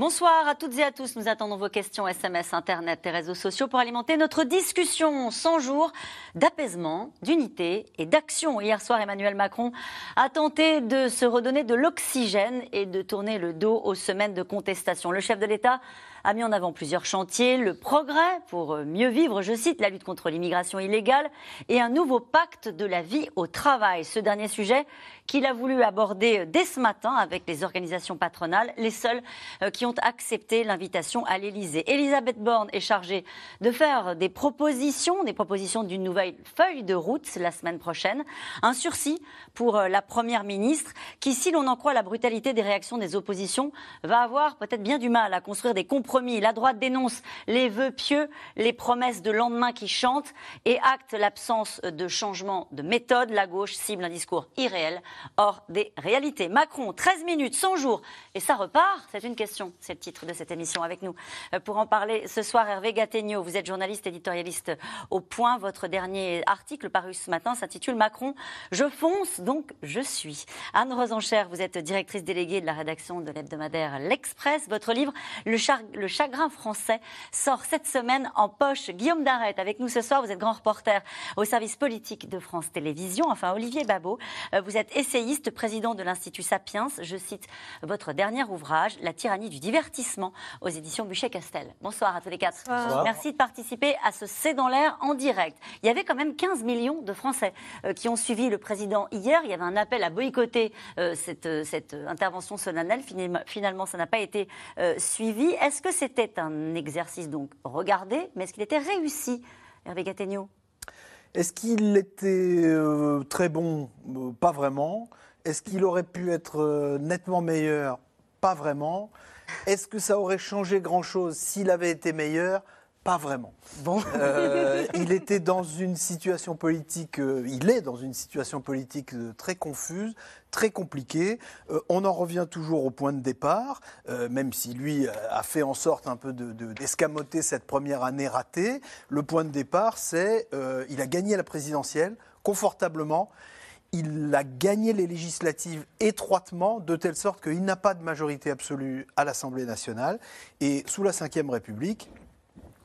Bonsoir à toutes et à tous. Nous attendons vos questions SMS, Internet et réseaux sociaux pour alimenter notre discussion. 100 jours d'apaisement, d'unité et d'action. Hier soir, Emmanuel Macron a tenté de se redonner de l'oxygène et de tourner le dos aux semaines de contestation. Le chef de l'État a mis en avant plusieurs chantiers, le progrès pour mieux vivre, je cite, la lutte contre l'immigration illégale et un nouveau pacte de la vie au travail. Ce dernier sujet qu'il a voulu aborder dès ce matin avec les organisations patronales, les seules euh, qui ont accepté l'invitation à l'Élysée. Elisabeth Borne est chargée de faire des propositions, des propositions d'une nouvelle feuille de route la semaine prochaine. Un sursis pour euh, la Première ministre qui, si l'on en croit la brutalité des réactions des oppositions, va avoir peut-être bien du mal à construire des compromis. La droite dénonce les vœux pieux, les promesses de lendemain qui chantent et acte l'absence de changement de méthode. La gauche cible un discours irréel hors des réalités. Macron, 13 minutes, 100 jours, et ça repart C'est une question, c'est le titre de cette émission avec nous. Euh, pour en parler ce soir, Hervé Gattegno, vous êtes journaliste éditorialiste au point. Votre dernier article paru ce matin s'intitule Macron, je fonce, donc je suis. Anne Rosencher, vous êtes directrice déléguée de la rédaction de l'hebdomadaire L'Express. Votre livre, le, le, chagrin français, sort cette semaine en poche. Guillaume Darret, avec nous ce soir, vous êtes grand reporter au service politique de France Télévisions. Enfin, Olivier Babot, euh, vous êtes essayiste, président de l'Institut Sapiens. Je cite votre dernier ouvrage, La tyrannie du divertissement, aux éditions Buchet-Castel. Bonsoir à tous les quatre. Merci de participer à ce C'est dans l'air en direct. Il y avait quand même 15 millions de Français euh, qui ont suivi le président hier. Il y avait un appel à boycotter euh, cette, euh, cette, intervention solennelle. Finalement, ça n'a pas été suivi. Est-ce que c'était un exercice donc regardé, mais est-ce qu'il était réussi, Hervé Gattegno est-ce qu'il était euh, très bon? Euh, Pas vraiment. Est-ce qu'il aurait pu être euh, nettement meilleur? Pas vraiment. Est-ce que ça aurait changé grand-chose s'il avait été meilleur? Pas vraiment. Bon. Euh, il était dans une situation politique, euh, il est dans une situation politique euh, très confuse, très compliquée. on en revient toujours au point de départ, même si lui a fait en sorte un peu d'escamoter de, cette première année ratée. Le point de départ, c'est il a gagné la présidentielle confortablement. Il a gagné les législatives étroitement, de telle sorte qu'il n'a pas de majorité absolue à l'Assemblée nationale. Et sous la Ve République,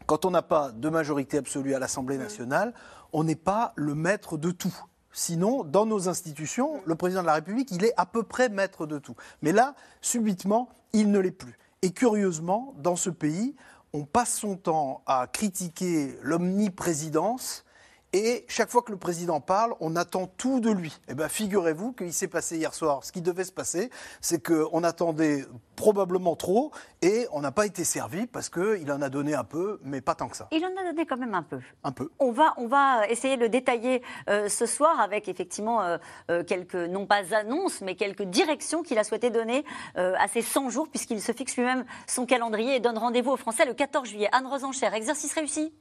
quand on n'a pas de majorité absolue à l'Assemblée nationale, on n'est pas le maître de tout. Sinon, dans nos institutions, le président de la République, il est à peu près maître de tout. Mais là, subitement, il ne l'est plus. Et curieusement, dans ce pays, on passe son temps à critiquer l'omniprésidence et chaque fois que le président parle, on attend tout de lui. Eh bien, figurez-vous qu'il s'est passé hier soir. Ce qui devait se passer, c'est qu'on attendait probablement trop et on n'a pas été servi parce qu'il en a donné un peu, mais pas tant que ça. Il en a donné quand même un peu. Un peu. On va, on va essayer de le détailler euh, ce soir avec effectivement euh, euh, quelques, non pas annonces, mais quelques directions qu'il a souhaité donner à ces 100 jours, puisqu'il se fixe lui-même son calendrier et donne rendez-vous aux Français le 14 juillet. Anne Rosencher, exercice réussi?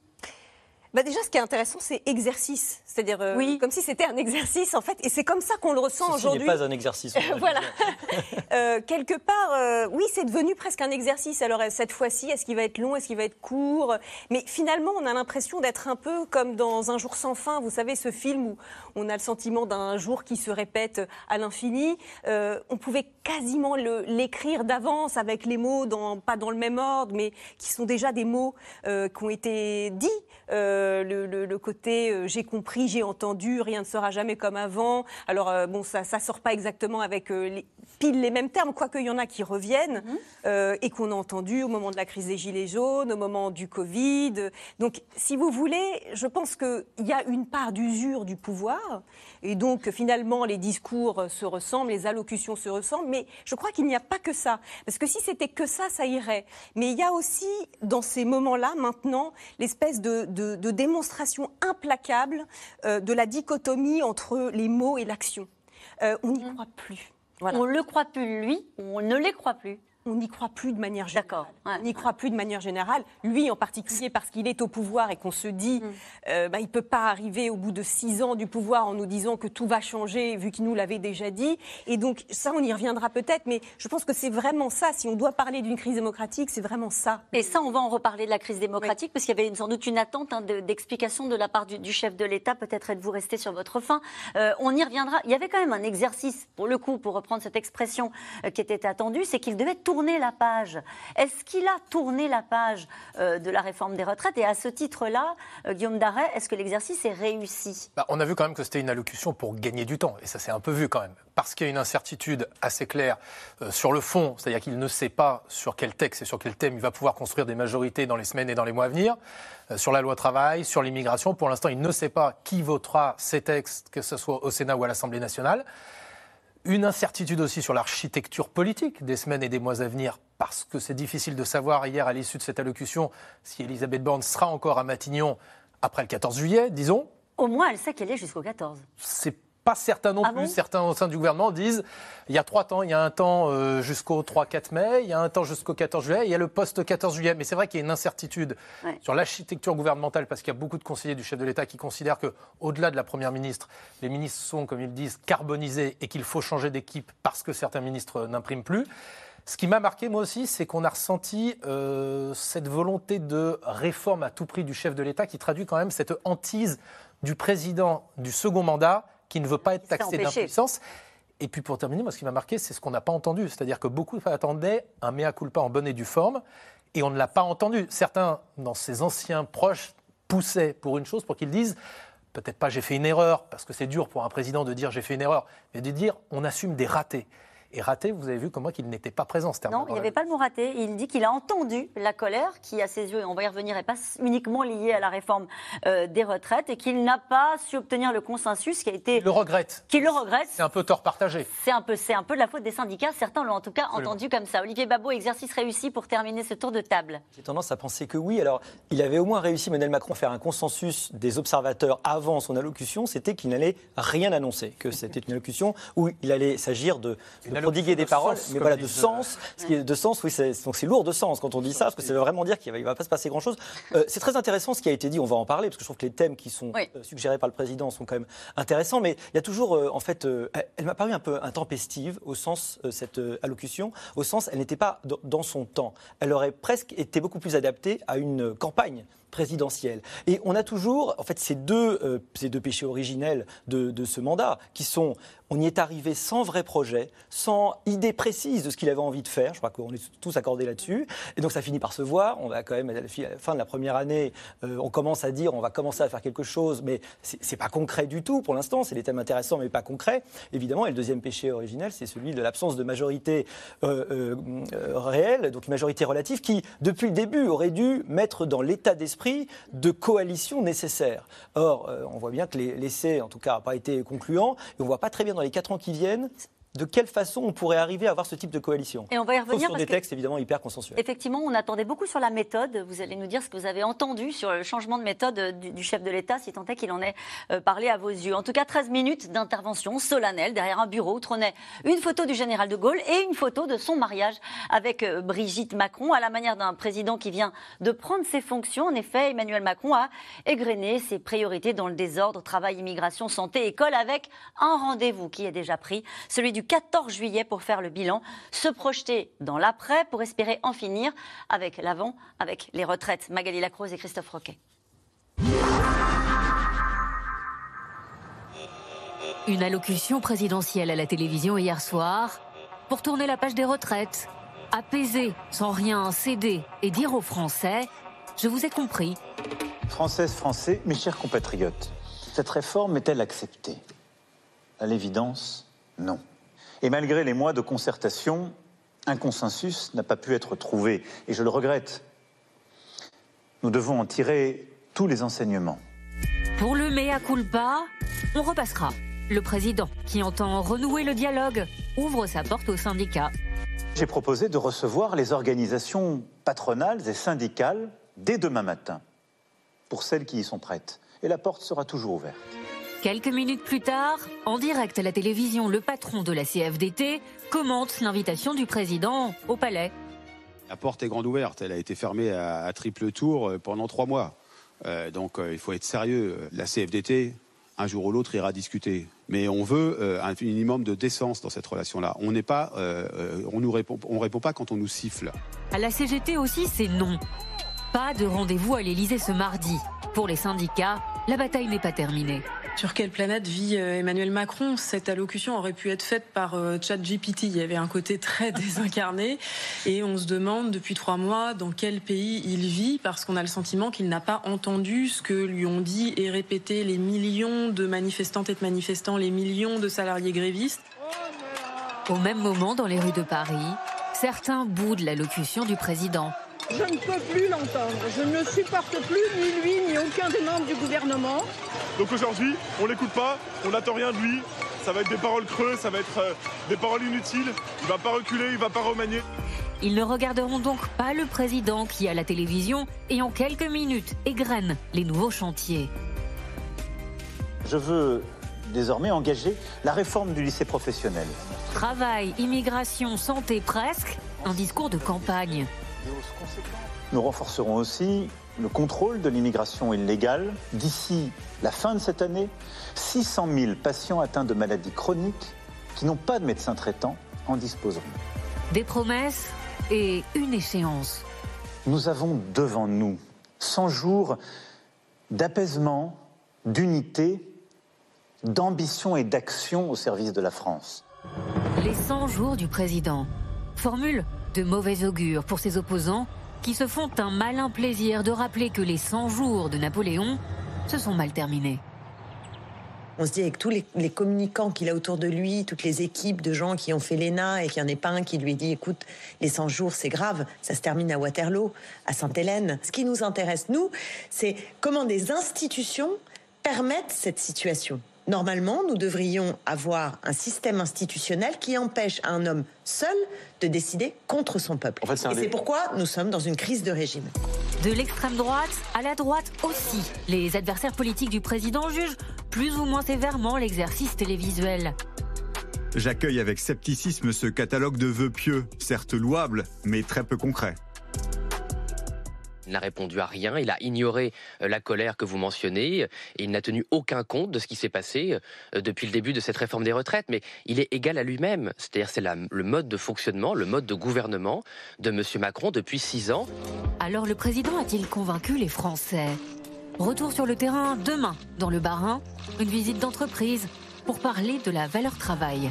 Bah déjà, ce qui est intéressant, c'est exercice. C'est-à-dire, euh, oui. comme si c'était un exercice, en fait. Et c'est comme ça qu'on le ressent aujourd'hui. Ce n'est pas un exercice. voilà. euh, quelque part, euh, oui, c'est devenu presque un exercice. Alors, cette fois-ci, est-ce qu'il va être long Est-ce qu'il va être court? Mais finalement, on a l'impression d'être un peu comme dans Un jour sans fin. Vous savez, ce film où on a le sentiment d'un jour qui se répète à l'infini. Euh, on pouvait quasiment l'écrire d'avance avec les mots, dans, pas dans le même ordre, mais qui sont déjà des mots qui ont été dits. Euh, le, côté euh, j'ai compris, j'ai entendu, rien ne sera jamais comme avant. Alors euh, bon, ça ça sort pas exactement avec les, pile les mêmes termes, quoique il y en a qui reviennent mhm. et qu'on a entendu au moment de la crise des gilets jaunes, au moment du Covid. Donc, si vous voulez, je pense qu'il y a une part d'usure du pouvoir et donc finalement les discours se ressemblent, les allocutions se ressemblent, mais je crois qu'il n'y a pas que ça. Parce que si c'était que ça, ça irait. Mais il y a aussi dans ces moments-là maintenant l'espèce de de, démonstration implacable euh, de la dichotomie entre les mots et l'action. Euh, on n'y mm. croit plus. On ne le croit plus, lui, on ne les croit plus on n'y croit plus de manière générale. Ouais. on n'y croit plus de manière générale. Lui en particulier parce qu'il est au pouvoir et qu'on se dit, Mm. euh, bah, il peut pas arriver au bout de six ans du pouvoir en nous disant que tout va changer vu qu'il nous l'avait déjà dit. Et donc ça, on y reviendra peut-être, mais je pense que c'est vraiment ça. Si on doit parler d'une crise démocratique, c'est vraiment ça. Et ça, on va en reparler de la crise démocratique, parce qu'il y avait sans doute une attente hein, de- d'explication de la part du, du chef de l'État. Peut-être êtes-vous resté sur votre fin. Euh, on y reviendra. Il y avait quand même un exercice, pour le coup, pour reprendre cette expression euh, qui était attendue, c'est qu'il devait la page. Est-ce qu'il a tourné la page euh, de la réforme des retraites? Et à ce titre-là, euh, Guillaume Darret, est-ce que l'exercice est réussi? Bah, on a vu quand même que c'était une allocution pour gagner du temps, et ça s'est un peu vu quand même, parce qu'il y a une incertitude assez claire euh, sur le fond, c'est-à-dire qu'il ne sait pas sur quel texte et sur quel thème il va pouvoir construire des majorités dans les semaines et dans les mois à venir, sur la loi travail, sur l'immigration. Pour l'instant, il ne sait pas qui votera ces textes, que ce soit au Sénat ou à l'Assemblée nationale. Une incertitude aussi sur l'architecture politique des semaines et des mois à venir, parce que c'est difficile de savoir hier, à l'issue de cette allocution, si Elisabeth Borne sera encore à Matignon après le 14 juillet, disons Au moins, elle sait qu'elle est jusqu'au 14. c'est pas certain non Ah plus. bon Certains au sein du gouvernement disent il y a trois temps. Il y a un temps euh, jusqu'au 3-4 mai, il y a un temps jusqu'au 14 juillet, il y a le post-14 juillet. Mais c'est vrai qu'il y a une incertitude Ouais. sur l'architecture gouvernementale parce qu'il y a beaucoup de conseillers du chef de l'État qui considèrent que, au-delà de la première ministre, les ministres sont, comme ils disent, carbonisés et qu'il faut changer d'équipe parce que certains ministres n'impriment plus. Ce qui m'a marqué, moi aussi, c'est qu'on a ressenti euh, cette volonté de réforme à tout prix du chef de l'État qui traduit quand même cette hantise du président du second mandat qui ne veut pas être taxé d'impuissance. Et puis pour terminer, moi, ce qui m'a marqué, c'est ce qu'on n'a pas entendu. C'est-à-dire que beaucoup attendaient un mea culpa en bonne et due forme, et on ne l'a pas entendu. Certains, dans ses anciens proches, poussaient pour une chose, pour qu'ils disent peut-être pas j'ai fait une erreur, parce que c'est dur pour un président de dire j'ai fait une erreur, mais de dire on assume des ratés. Et raté, vous avez vu comment qu'il n'était pas présent ce terme. Non, il n'y avait pas le mot raté. Il dit qu'il a entendu la colère qui, à ses yeux, et on va y revenir, n'est pas uniquement liée à la réforme euh, des retraites et qu'il n'a pas su obtenir le consensus qui a été. Il le regrette. Qu'il le regrette. C'est un peu tort partagé. C'est un peu, c'est un peu de la faute des syndicats. Certains l'ont en tout cas Absolument. entendu comme ça. Olivier Babot, exercice réussi pour terminer ce tour de table. J'ai tendance à penser que oui. Alors, il avait au moins réussi, Emmanuel Macron, à faire un consensus des observateurs avant son allocution. C'était qu'il n'allait rien annoncer, que c'était une allocution où il allait s'agir de, Une de prodiguer des de paroles, mais voilà, de sens. Ce qui est de sens, oui, c'est donc c'est lourd de sens quand on dit ça, parce que ça veut vraiment dire qu'il ne va, pas se passer grand-chose. Euh, c'est très intéressant ce qui a été dit. On va en parler parce que je trouve que les thèmes qui sont euh, suggérés par le président sont quand même intéressants. Mais il y a toujours, euh, en fait, elle- m'a paru un peu intempestive au sens cette allocution, au sens elle n'était pas dans son temps. Elle aurait presque été beaucoup plus adaptée à une campagne présidentielle. Et on a toujours, en fait, ces deux, euh, ces deux péchés originels de, de ce mandat, qui sont, on y est arrivé sans vrai projet, sans idée précise de ce qu'il avait envie de faire. Je crois qu'on est tous accordés là-dessus. Et donc ça finit par se voir. On va quand même, à la fin de la première année, euh, on commence à dire, on va commencer à faire quelque chose, mais c'est pas concret du tout pour l'instant. C'est des thèmes intéressants, mais pas concrets. Évidemment, et le deuxième péché originel, c'est celui de l'absence de majorité euh, réelle, donc une majorité relative, qui, depuis le début, aurait dû mettre dans l'état d'esprit de coalition nécessaire. Or, euh, on voit bien que les- l'essai, en tout cas, n'a pas été concluant, et on voit pas très bien dans les quatre ans qui viennent de quelle façon on pourrait arriver à avoir ce type de coalition. Et on va y Sauf revenir sur parce des que- textes évidemment hyper consensuels. Effectivement, on attendait beaucoup sur la méthode. Vous allez nous dire ce que vous avez entendu sur le changement de méthode euh, du, du chef de l'État, si tant est qu'il en ait euh, parlé à vos yeux. En tout cas, 13 minutes d'intervention solennelle derrière un bureau où trônait une photo du général de Gaulle et une photo de son mariage avec euh, Brigitte Macron, à la manière d'un président qui vient de prendre ses fonctions. En effet, Emmanuel Macron a égrené ses priorités dans le désordre, travail, immigration, santé, école, avec un rendez-vous qui est déjà pris, celui du 14 juillet pour faire le bilan, se projeter dans l'après pour espérer en finir avec l'avant, avec les retraites. Magali Lacrose et Christophe Roquet. Une allocution présidentielle à la télévision hier soir pour tourner la page des retraites, apaiser sans rien céder et dire aux Français Je vous ai compris, Françaises, Français, mes chers compatriotes, cette réforme est-elle acceptée? À l'évidence, non. Et malgré les mois de concertation, un consensus n'a pas pu être trouvé, et je le regrette. Nous devons en tirer tous les enseignements. pour le mea culpa, on repassera. Le président, qui entend renouer le dialogue, ouvre sa porte aux syndicats. J'ai proposé de recevoir les organisations patronales et syndicales dès demain matin, pour celles qui y sont prêtes. Et la porte sera toujours ouverte. Quelques minutes plus tard, en direct à la télévision, le patron de la CFDT commente l'invitation du président au palais. La porte est grande ouverte, elle a été fermée à, à triple tour euh, pendant trois mois. Euh, donc euh, il faut être sérieux. La CFDT, un jour ou l'autre, ira discuter. Mais on veut euh, un minimum de décence dans cette relation-là. On n'est pas, on nous répond, on répond pas quand on nous siffle. À la CGT aussi, c'est non. Pas de rendez-vous à l'Élysée ce mardi. Pour les syndicats, la bataille n'est pas terminée. Sur quelle planète vit euh, Emmanuel Macron? Cette allocution aurait pu être faite par euh, ChatGPT. Il y avait un côté très désincarné. Et on se demande depuis trois mois dans quel pays il vit, parce qu'on a le sentiment qu'il n'a pas entendu ce que lui ont dit et répété les millions de manifestantes et de manifestants, les millions de salariés grévistes. Au même moment, dans les rues de Paris, certains boudent l'allocution du président. Je ne peux plus l'entendre. Je ne supporte plus ni lui ni aucun des membres du gouvernement. Donc aujourd'hui, on l'écoute pas, on n'attend rien de lui. Ça va être des paroles creuses, ça va être euh, des paroles inutiles. Il va pas reculer, il va pas remanier. Ils ne regarderont donc pas le président qui, à la télévision, et en quelques minutes, égrène les nouveaux chantiers. Je veux désormais engager la réforme du lycée professionnel. Travail, immigration, santé, presque un discours de campagne. Nous renforcerons aussi le contrôle de l'immigration illégale. D'ici la fin de cette année, 600 000 patients atteints de maladies chroniques qui n'ont pas de médecin traitant en disposeront. Des promesses et une échéance. Nous avons devant nous 100 jours d'apaisement, d'unité, d'ambition et d'action au service de la France. Les 100 jours du président. Formule de mauvais augure pour ses opposants qui se font un malin plaisir de rappeler que les 100 jours de Napoléon se sont mal terminés. On se dit avec tous les, communicants qu'il a autour de lui, toutes les équipes de gens qui ont fait l'ENA et qu'il n'y en ait pas un qui lui dit écoute, les 100 jours c'est grave, ça se termine à Waterloo, à Sainte-Hélène. Ce qui nous intéresse, nous, c'est comment des institutions permettent cette situation. Normalement, nous devrions avoir un système institutionnel qui empêche un homme seul de décider contre son peuple. En fait, c'est un et c'est pourquoi nous sommes dans une crise de régime. De l'extrême droite à la droite aussi, les adversaires politiques du président jugent plus ou moins sévèrement l'exercice télévisuel. J'accueille avec scepticisme ce catalogue de vœux pieux, certes louables, mais très peu concrets. Il n'a répondu à rien, il a ignoré euh, la colère que vous mentionnez, et il n'a tenu aucun compte de ce qui s'est passé euh, depuis le début de cette réforme des retraites, mais il est égal à lui-même. C'est-à-dire c'est le mode de fonctionnement, le mode de gouvernement de M. Macron depuis six ans. Alors le président a-t-il convaincu les Français? Retour sur le terrain demain, dans le Bas-Rhin, une visite d'entreprise pour parler de la valeur travail.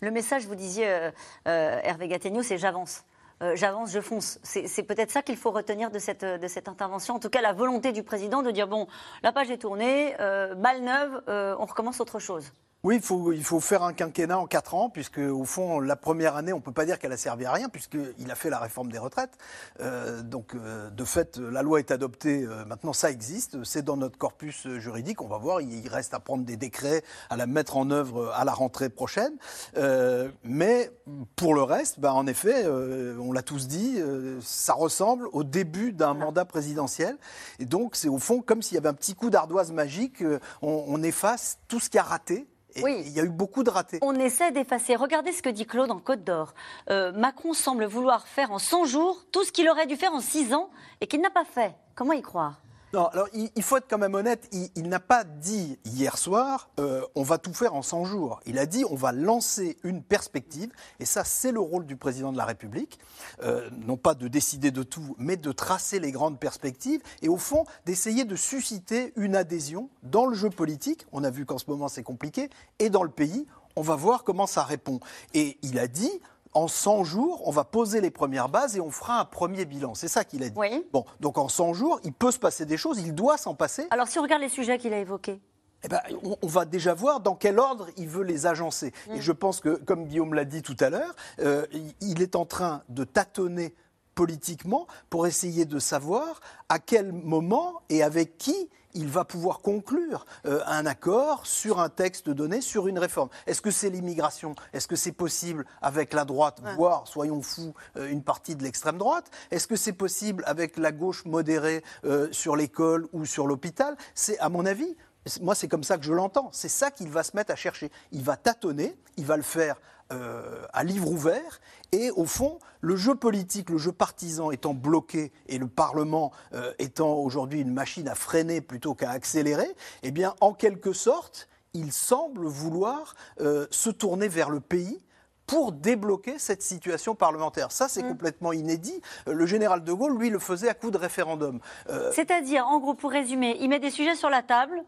Le message, vous disiez, euh, euh, Hervé Gattegno, c'est j'avance. Euh, j'avance, je fonce. C'est peut-être ça qu'il faut retenir de cette, de cette intervention. En tout cas, la volonté du président de dire bon, la page est tournée, euh, balle neuve, euh, on recommence autre chose. Oui, il faut, il faut faire un quinquennat en quatre ans, puisque au fond, la première année, on ne peut pas dire qu'elle a servi à rien, puisqu'il a fait la réforme des retraites. Euh, donc, euh, de fait, la loi est adoptée, euh, maintenant ça existe, c'est dans notre corpus euh, juridique, on va voir, il reste à prendre des décrets, à la mettre en œuvre à la rentrée prochaine. Euh, mais pour le reste, bah, en effet, euh, on l'a tous dit, euh, ça ressemble au début d'un mandat présidentiel. Et donc, c'est au fond comme s'il y avait un petit coup d'ardoise magique, euh, on, on efface tout ce qui a raté. Et il y a eu beaucoup de ratés. On essaie d'effacer. Regardez ce que dit Claude en Côte d'Or. Euh, Macron semble vouloir faire en 100 jours tout ce qu'il aurait dû faire en 6 ans et qu'il n'a pas fait. Comment y croire? Non, alors il, faut être quand même honnête, il, il n'a pas dit hier soir euh, on va tout faire en 100 jours. Il a dit on va lancer une perspective, et ça c'est le rôle du président de la République, euh, non pas de décider de tout, mais de tracer les grandes perspectives, et au fond d'essayer de susciter une adhésion dans le jeu politique. On a vu qu'en ce moment c'est compliqué, et dans le pays, on va voir comment ça répond. Et il a dit en 100 jours, on va poser les premières bases et on fera un premier bilan. C'est ça qu'il a dit. Bon, donc en 100 jours, il peut se passer des choses, il doit s'en passer. Alors si on regarde les sujets qu'il a évoqués. Eh ben, on, on va déjà voir dans quel ordre il veut les agencer. Et je pense que, comme Guillaume l'a dit tout à l'heure, euh, il est en train de tâtonner politiquement pour essayer de savoir à quel moment et avec qui il va pouvoir conclure euh, un accord sur un texte donné, sur une réforme. Est-ce que c'est l'immigration? Est-ce que c'est possible avec la droite, voire, soyons fous, euh, une partie de l'extrême droite? Est-ce que c'est possible avec la gauche modérée euh, sur l'école ou sur l'hôpital? C'est, à mon avis, moi, c'est comme ça que je l'entends. C'est ça qu'il va se mettre à chercher. Il va tâtonner, il va le faire euh, à livre ouvert. Et au fond, le jeu politique, le jeu partisan étant bloqué et le Parlement euh, étant aujourd'hui une machine à freiner plutôt qu'à accélérer, eh bien, en quelque sorte, il semble vouloir euh, se tourner vers le pays pour débloquer cette situation parlementaire. Ça, c'est complètement inédit. Le général de Gaulle, lui, le faisait à coup de référendum. Euh, C'est-à-dire, en gros, pour résumer, il met des sujets sur la table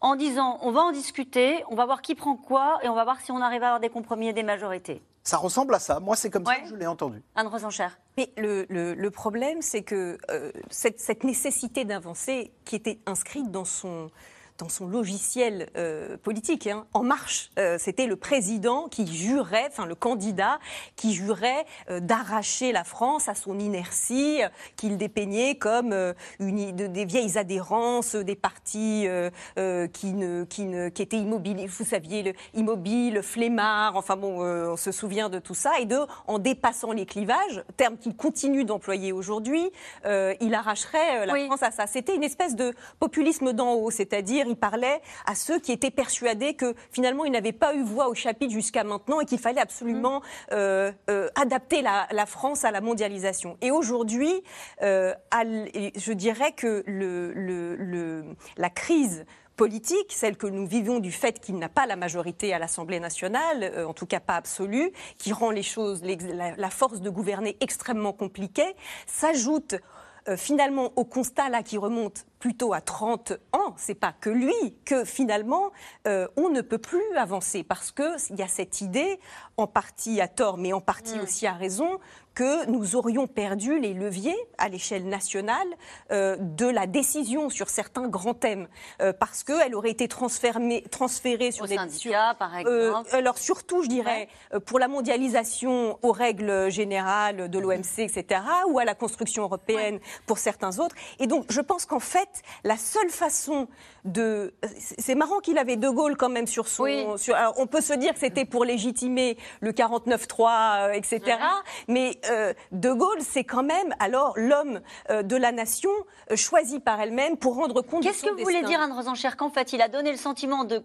en disant on va en discuter, on va voir qui prend quoi et on va voir si on arrive à avoir des compromis et des majorités. ça ressemble à ça. Moi, c'est comme ça que je l'ai entendu. Anne Rosenchère. Mais le, le- le problème, c'est que euh, cette, cette nécessité d'avancer qui était inscrite dans son dans son logiciel euh, politique, hein, En Marche, euh, c'était le président qui jurait, enfin le candidat qui jurait euh, d'arracher la France à son inertie, euh, qu'il dépeignait comme euh, une, de- des vieilles adhérences, euh, des partis euh, euh, qui, ne, qui, ne, qui étaient immobiles, vous saviez, le, immobile, flemmard, enfin bon, euh, on se souvient de tout ça, et de, en dépassant les clivages, terme qu'il continue d'employer aujourd'hui, euh, il arracherait la France à ça. C'était une espèce de populisme d'en haut, c'est-à-dire il parlait à ceux qui étaient persuadés que finalement ils n'avaient pas eu voix au chapitre jusqu'à maintenant et qu'il fallait absolument euh, euh, adapter la, la France à la mondialisation. Et aujourd'hui, euh, je dirais que le, le- le- la crise politique, celle que nous vivons du fait qu'il n'a pas la majorité à l'Assemblée nationale, euh, en tout cas pas absolue, qui rend les choses, la force de gouverner extrêmement compliquée, s'ajoute euh, finalement au constat là qui remonte plutôt à 30 ans, c'est pas que lui, que finalement euh, on ne peut plus avancer parce que il y a cette idée, en partie à tort, mais en partie aussi à raison, que nous aurions perdu les leviers à l'échelle nationale euh, de la décision sur certains grands thèmes euh, parce qu'elle aurait été transférée, transférée sur des syndicats, par euh, exemple. alors surtout, je dirais, euh, pour la mondialisation aux règles générales de l'OMC, etc., ou à la construction européenne pour certains autres. Et donc, je pense qu'en fait, la seule façon de... c'est- C'est marrant qu'il avait De Gaulle quand même sur son... sur- alors, on peut se dire que c'était pour légitimer le 49-3, euh, etc., mais euh, De Gaulle, c'est quand même alors l'homme euh, de la nation euh, choisi par elle-même pour rendre compte de Qu'est-ce son que vous voulez dire, Anne Rosenchère, qu'en fait, il a donné le sentiment de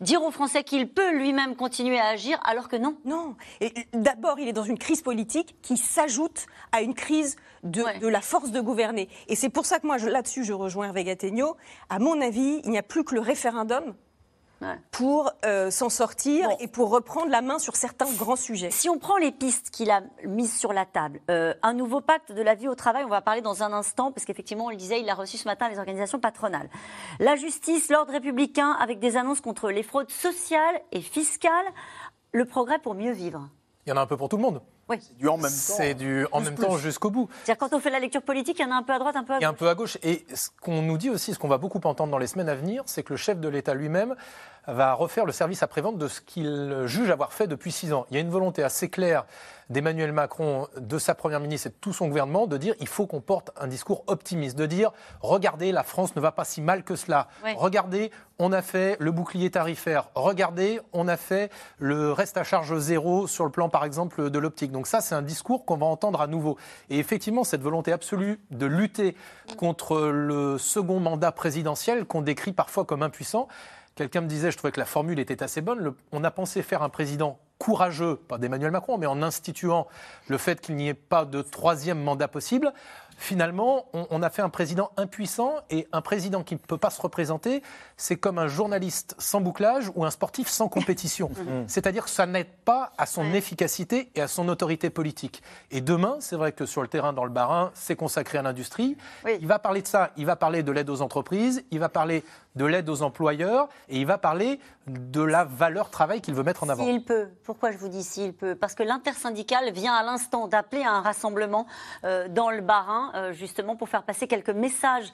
dire aux Français qu'il peut lui-même continuer à agir, alors que non Non. Et D'abord, il est dans une crise politique qui s'ajoute à une crise de, de la force de gouverner. Et c'est pour ça que moi, là-dessus, je rejoins Hervé Gattegno. À mon avis, il n'y a plus que le référendum pour euh, s'en sortir et pour reprendre la main sur certains grands sujets. Si on prend les pistes qu'il a mises sur la table, euh, un nouveau pacte de la vie au travail, on va parler dans un instant, parce qu'effectivement, on le disait, il a reçu ce matin les organisations patronales. La justice, l'ordre républicain, avec des annonces contre les fraudes sociales et fiscales, le progrès pour mieux vivre. Il y en a un peu pour tout le monde. Oui. Du en même temps. C'est du en même temps jusqu'au bout. C'est-à-dire quand on fait la lecture politique, il y en a un peu à droite, un peu à Et un gauche. peu à gauche. Et ce qu'on nous dit aussi, ce qu'on va beaucoup entendre dans les semaines à venir, c'est que le chef de l'État lui-même va refaire le service après-vente de ce qu'il juge avoir fait depuis six ans. Il y a une volonté assez claire d'Emmanuel Macron, de sa première ministre et de tout son gouvernement de dire il faut qu'on porte un discours optimiste, de dire regardez, la France ne va pas si mal que cela. Ouais. Regardez, on a fait le bouclier tarifaire. Regardez, on a fait le reste à charge zéro sur le plan, par exemple, de l'optique. Donc ça, c'est un discours qu'on va entendre à nouveau. Et effectivement, cette volonté absolue de lutter contre le second mandat présidentiel qu'on décrit parfois comme impuissant. Quelqu'un me disait, je trouvais que la formule était assez bonne, on a pensé faire un président courageux, pas d'Emmanuel Macron, mais en instituant le fait qu'il n'y ait pas de troisième mandat possible. Finalement, on, on a fait un président impuissant et un président qui ne peut pas se représenter, c'est comme un journaliste sans bouclage ou un sportif sans compétition. C'est-à-dire que ça n'aide pas à son efficacité et à son autorité politique. Et demain, c'est vrai que sur le terrain dans le Barin, c'est consacré à l'industrie. Il va parler de ça, il va parler de l'aide aux entreprises, il va parler de l'aide aux employeurs et il va parler de la valeur travail qu'il veut mettre en avant. S'il peut. Pourquoi je vous dis s'il peut? Parce que l'intersyndicale vient à l'instant d'appeler à un rassemblement euh, dans le Barin, justement pour faire passer quelques messages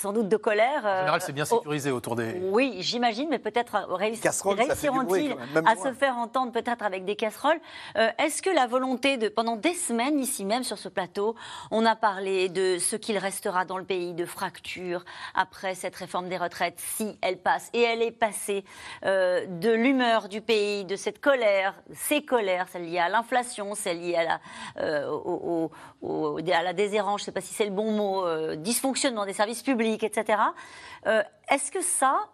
sans doute de colère. En général, c'est bien euh, sécurisé autour des. oui, j'imagine, mais peut-être euh, réussiront-ils à se faire entendre peut-être avec des casseroles? Euh, Est-ce que la volonté de, pendant des semaines, ici même sur ce plateau, on a parlé de ce qu'il restera dans le pays, de fractures après cette réforme des retraites, si elle passe, et elle est passée, euh, de l'humeur du pays, de cette colère, ces colères, celles liées à l'inflation, celles liées à la, euh, au- au- au- à la déshérence, je ne sais pas si c'est le bon mot, euh, dysfonctionnement des services publics, etc. Euh, est-ce que ça,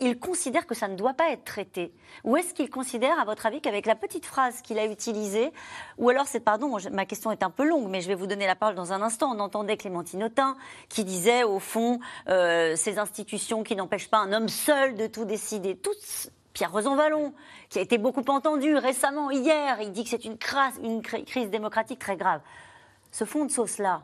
il considère que ça ne doit pas être traité? Ou est-ce qu'il considère, à votre avis, qu'avec la petite phrase qu'il a utilisée, ou alors c'est, pardon, ma question est un peu longue, mais je vais vous donner la parole dans un instant, on entendait Clémentine Autain qui disait, au fond, euh, ces institutions qui n'empêchent pas un homme seul de tout décider, toutes... Pierre Rosanvallon, qui a été beaucoup entendu récemment, hier, il dit que c'est une, crise démocratique très grave. Ce fond de sauce-là,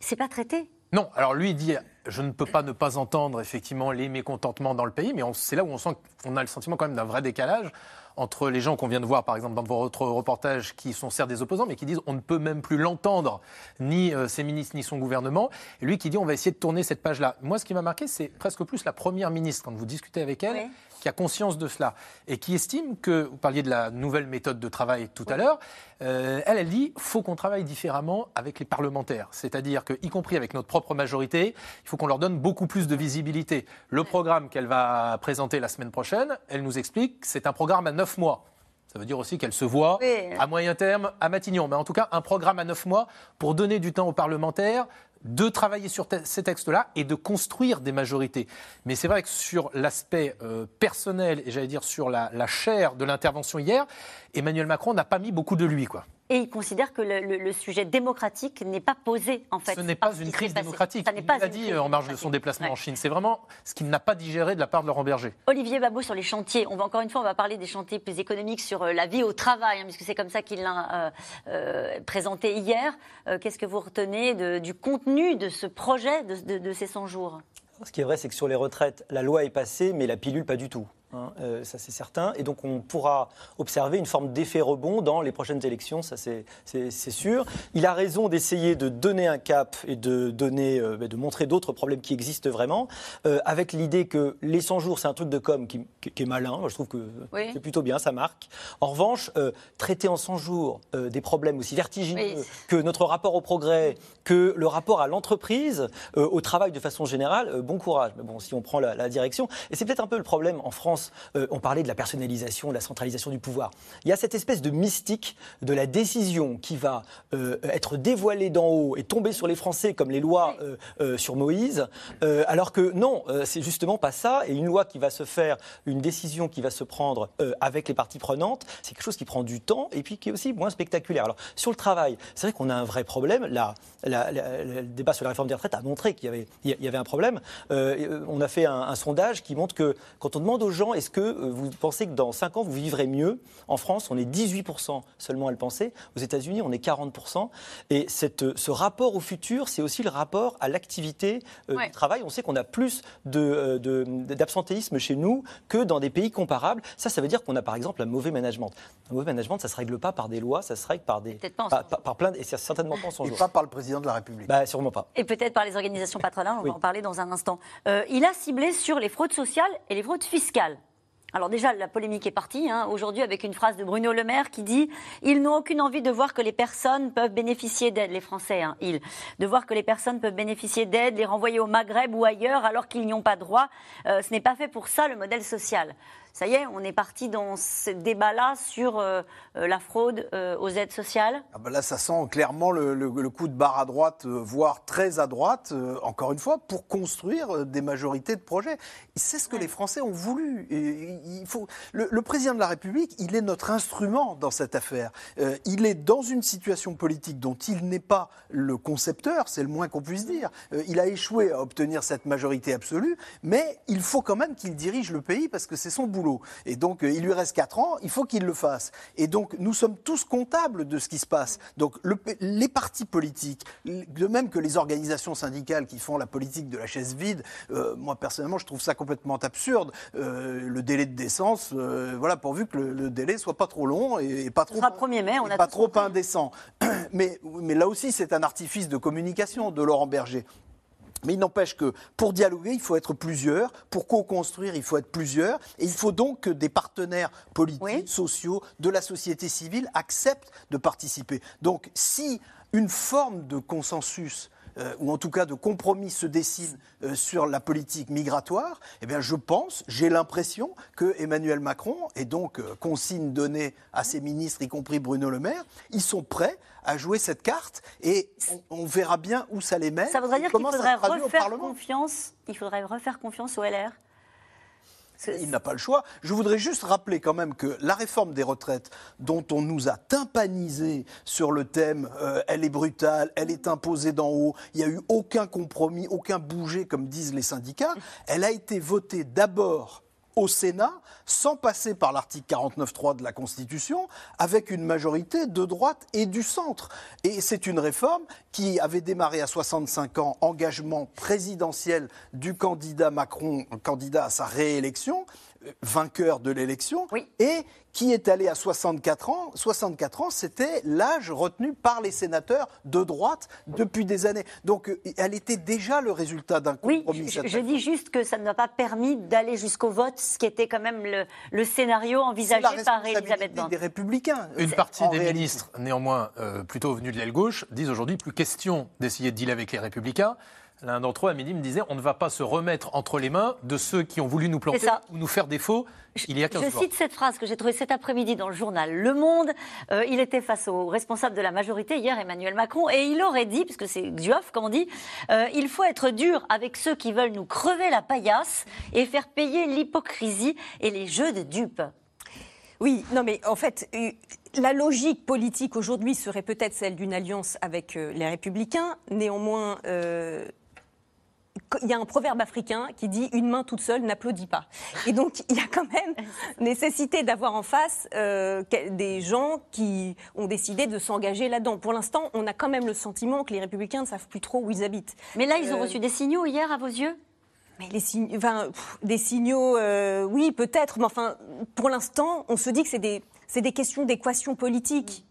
c'est pas traité? Non, alors lui dit je ne peux pas ne pas entendre effectivement les mécontentements dans le pays, mais c'est là où on sent qu'on a le sentiment quand même d'un vrai décalage entre les gens qu'on vient de voir, par exemple, dans votre reportage, qui sont certes des opposants, mais qui disent on ne peut même plus l'entendre, ni euh, ses ministres, ni son gouvernement. Et lui qui dit on va essayer de tourner cette page-là. Moi, ce qui m'a marqué, c'est presque plus la première ministre, quand vous discutez avec elle. Qui a conscience de cela et qui estime que, vous parliez de la nouvelle méthode de travail tout à l'heure, euh, elle, elle dit faut qu'on travaille différemment avec les parlementaires. C'est-à-dire que, y compris avec notre propre majorité, il faut qu'on leur donne beaucoup plus de visibilité. Le programme qu'elle va présenter la semaine prochaine, elle nous explique que c'est un programme à neuf mois. Ça veut dire aussi qu'elle se voit Oui. à moyen terme à Matignon. Mais en tout cas, un programme à neuf mois pour donner du temps aux parlementaires de travailler sur ces textes-là et de construire des majorités. Mais c'est vrai que sur l'aspect euh, personnel et j'allais dire sur la, la chair de l'intervention hier, Emmanuel Macron n'a pas mis beaucoup de lui. Quoi. Et il considère que le, le- le sujet démocratique n'est pas posé, en fait. Ce n'est pas une crise démocratique. Ça Il pas l'a dit euh, en marge de son déplacement Ouais. en Chine. C'est vraiment ce qu'il n'a pas digéré de la part de Laurent Berger. Olivier Babot sur les chantiers. On va encore une fois, on va parler des chantiers plus économiques sur euh, la vie au travail, hein, puisque c'est comme ça qu'il l'a euh, euh, présenté hier. Euh, Qu'est-ce que vous retenez de- du contenu de ce projet de, de- de ces 100 jours? Ce qui est vrai, c'est que sur les retraites, la loi est passée, mais la pilule pas du tout. Hein, euh, ça c'est certain. Et donc on pourra observer une forme d'effet rebond dans les prochaines élections, ça c'est- sûr. Il a raison d'essayer de donner un cap et de, donner, euh, de montrer d'autres problèmes qui existent vraiment, euh, avec l'idée que les 100 jours, c'est un truc de com qui, qui- qui est malin. Moi, je trouve que Oui. c'est plutôt bien, ça marque. En revanche, traiter en 100 jours des problèmes aussi vertigineux Oui. que notre rapport au progrès, que le rapport à l'entreprise, au travail de façon générale, bon courage. Mais bon, si on prend la, la direction, et c'est peut-être un peu le problème en France, euh, on parlait de la personnalisation, de la centralisation du pouvoir. Il y a cette espèce de mystique de la décision qui va euh, être dévoilée d'en haut et tomber sur les Français comme les lois euh, sur Moïse, alors que non, c'est justement pas ça. Et une loi qui va se faire, une décision qui va se prendre avec les parties prenantes, c'est quelque chose qui prend du temps et puis qui est aussi moins spectaculaire. Alors sur le travail, c'est vrai qu'on a un vrai problème. La, la- la- le débat sur la réforme des retraites a montré qu'il y avait, il y avait un problème. On a fait un, un sondage qui montre que quand on demande aux gens est-ce que euh, vous pensez que dans 5 ans vous vivrez mieux, en France? On est 18% seulement à le penser, aux États-Unis on est 40%. Et cette, euh, ce rapport au futur, c'est aussi le rapport à l'activité euh, Ouais. du travail. On sait qu'on a plus de, euh, de- d'absentéisme chez nous que dans des pays comparables. Ça, ça veut dire qu'on a par exemple un mauvais management. Un mauvais management, ça se règle pas par des lois, ça se règle par des Peut-être pas en par, 100 jours. par- par plein de- et certainement pas en 100 Et pas par le président de la République. Bah, sûrement pas. Et peut-être par les organisations patronales, on Oui. va en parler dans un instant. Euh, il a ciblé sur les fraudes sociales et les fraudes fiscales. Alors déjà, la polémique est partie hein, aujourd'hui avec une phrase de Bruno Le Maire qui dit « Ils n'ont aucune envie de voir que les personnes peuvent bénéficier d'aide, les Français, hein, ils, de voir que les personnes peuvent bénéficier d'aide, les renvoyer au Maghreb ou ailleurs alors qu'ils n'y ont pas droit. Euh, ce n'est pas fait pour ça le modèle social. » Ça y est, on est parti dans ce débat-là sur euh, euh, la fraude euh, aux aides sociales. Ah ben là, ça sent clairement le, le- le coup de barre à droite, voire très à droite, euh, encore une fois, pour construire des majorités de projets. Et C'est ce que les Français ont voulu. Et il faut... le, le président de la République, il est notre instrument dans cette affaire. Il est dans une situation politique dont il n'est pas le concepteur, c'est le moins qu'on puisse dire. Il a échoué à obtenir cette majorité absolue, mais il faut quand même qu'il dirige le pays parce que c'est son boulot. Et donc, euh, il lui reste 4 ans, il faut qu'il le fasse. Et donc, nous sommes tous comptables de ce qui se passe. Donc, le- les partis politiques, de même que les organisations syndicales qui font la politique de la chaise vide, euh, moi, personnellement, je trouve ça complètement absurde. Euh, le délai de décence, euh, voilà, pourvu que le, le délai soit pas trop long et, et pas trop, sera 1er mai, on et a pas tous trop indécent. Mais, mais là aussi, c'est un artifice de communication de Laurent Berger. Mais il n'empêche que pour dialoguer, il faut être plusieurs. Pour co-construire, il faut être plusieurs. Et il faut donc que des partenaires politiques, sociaux, de la société civile acceptent de participer. Donc si une forme de consensus euh, ou en tout cas de compromis se dessine euh, sur la politique migratoire, eh bien je pense, j'ai l'impression que Emmanuel Macron, et donc euh, consigne donnée à ses ministres, y compris Bruno Le Maire, ils sont prêts à jouer cette carte et on, on verra bien où ça les mène. Ça voudrait dire qu'il faudrait refaire confiance. Il faudrait refaire confiance au LR. Il n'a pas le choix. Je voudrais juste rappeler quand même que la réforme des retraites, dont on nous a tympanisé sur le thème, euh, elle est brutale, elle est imposée d'en haut, il n'y a eu aucun compromis, aucun bouger, comme disent les syndicats, elle a été votée d'abord au Sénat, sans passer par l'article 49.3 de la Constitution, avec une majorité de droite et du centre. Et c'est une réforme qui avait démarré à 65 ans, engagement présidentiel du candidat Macron, candidat à sa réélection, vainqueur de l'élection, et qui est allé à 64 ans. 64 ans, c'était l'âge retenu par les sénateurs de droite depuis des années. Donc, euh, elle était déjà le résultat d'un compromis. Je, cette je dis juste que ça ne m'a pas permis d'aller jusqu'au vote, ce qui était quand même le, le scénario envisagé la par Elisabeth Borne. des Républicains. Une partie des réalité. ministres, néanmoins euh, plutôt venus de l'aile gauche, disent aujourd'hui plus question d'essayer de dealer avec les républicains. L'un d'entre eux, à midi, me disait on ne va pas se remettre entre les mains de ceux qui ont voulu nous planter ou nous faire défaut il y a 15 Je jours. cite cette phrase que j'ai trouvée cet après-midi dans le journal Le Monde. Euh, il était face au responsable de la majorité hier, Emmanuel Macron, et il aurait dit, puisque c'est Xuoff, comme on dit, euh, il faut être dur avec ceux qui veulent nous crever la paillasse et faire payer l'hypocrisie et les jeux de dupes. Oui, non mais en fait, euh, la logique politique aujourd'hui serait peut-être celle d'une alliance avec les républicains. Néanmoins, euh, il y a un proverbe africain qui dit une main toute seule n'applaudit pas. Et donc il y a quand même nécessité d'avoir en face euh, des gens qui ont décidé de s'engager là-dedans. Pour l'instant, on a quand même le sentiment que les républicains ne savent plus trop où ils habitent. Mais là, ils ont Euh, reçu des signaux hier à vos yeux? Mais les signes, enfin, pff, des signaux, euh, oui, peut-être, mais enfin, pour l'instant, on se dit que c'est des, c'est des questions d'équation politique.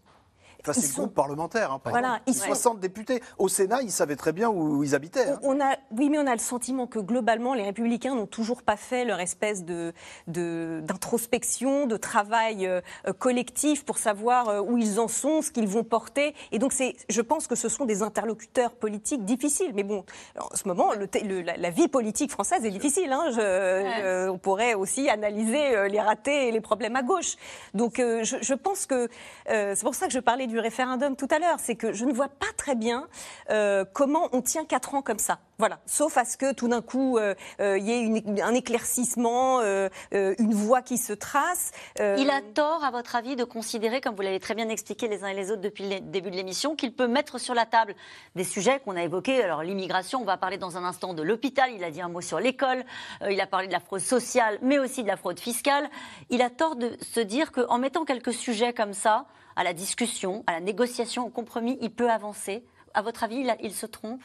Enfin, c'est le sont- groupe parlementaire. hein, par Voilà, exemple. ils sont- 60 députés. Au Sénat, ils savaient très bien où ils habitaient. hein. On a, oui, mais on a le sentiment que globalement, les républicains n'ont toujours pas fait leur espèce de, de- d'introspection, de travail euh, euh, collectif pour savoir euh, où ils en sont, ce qu'ils vont porter. Et donc, c'est, je pense que ce sont des interlocuteurs politiques difficiles. Mais bon, en ce moment, le, te- le- la, la vie politique française est difficile. hein. Je- je- on pourrait aussi analyser euh, les ratés et les problèmes à gauche. Donc, euh, je, je pense que euh, c'est pour ça que je parlais du référendum tout à l'heure. C'est que je ne vois pas très bien euh, comment on tient quatre ans comme ça. Voilà. Sauf à ce que tout d'un coup, euh, euh, il y ait un éclaircissement, euh, euh, une voie qui se trace. Euh, Il a tort, à votre avis, de considérer, comme vous l'avez très bien expliqué les uns et les autres depuis le début de l'émission, qu'il peut mettre sur la table des sujets qu'on a évoqués. Alors, l'immigration, on va parler dans un instant de l'hôpital. Il a dit un mot sur l'école. Euh, il a parlé de la fraude sociale, mais aussi de la fraude fiscale. Il a tort de se dire qu'en mettant quelques sujets comme ça à la discussion, à la négociation, au compromis, il peut avancer. À votre avis, il, il se trompe?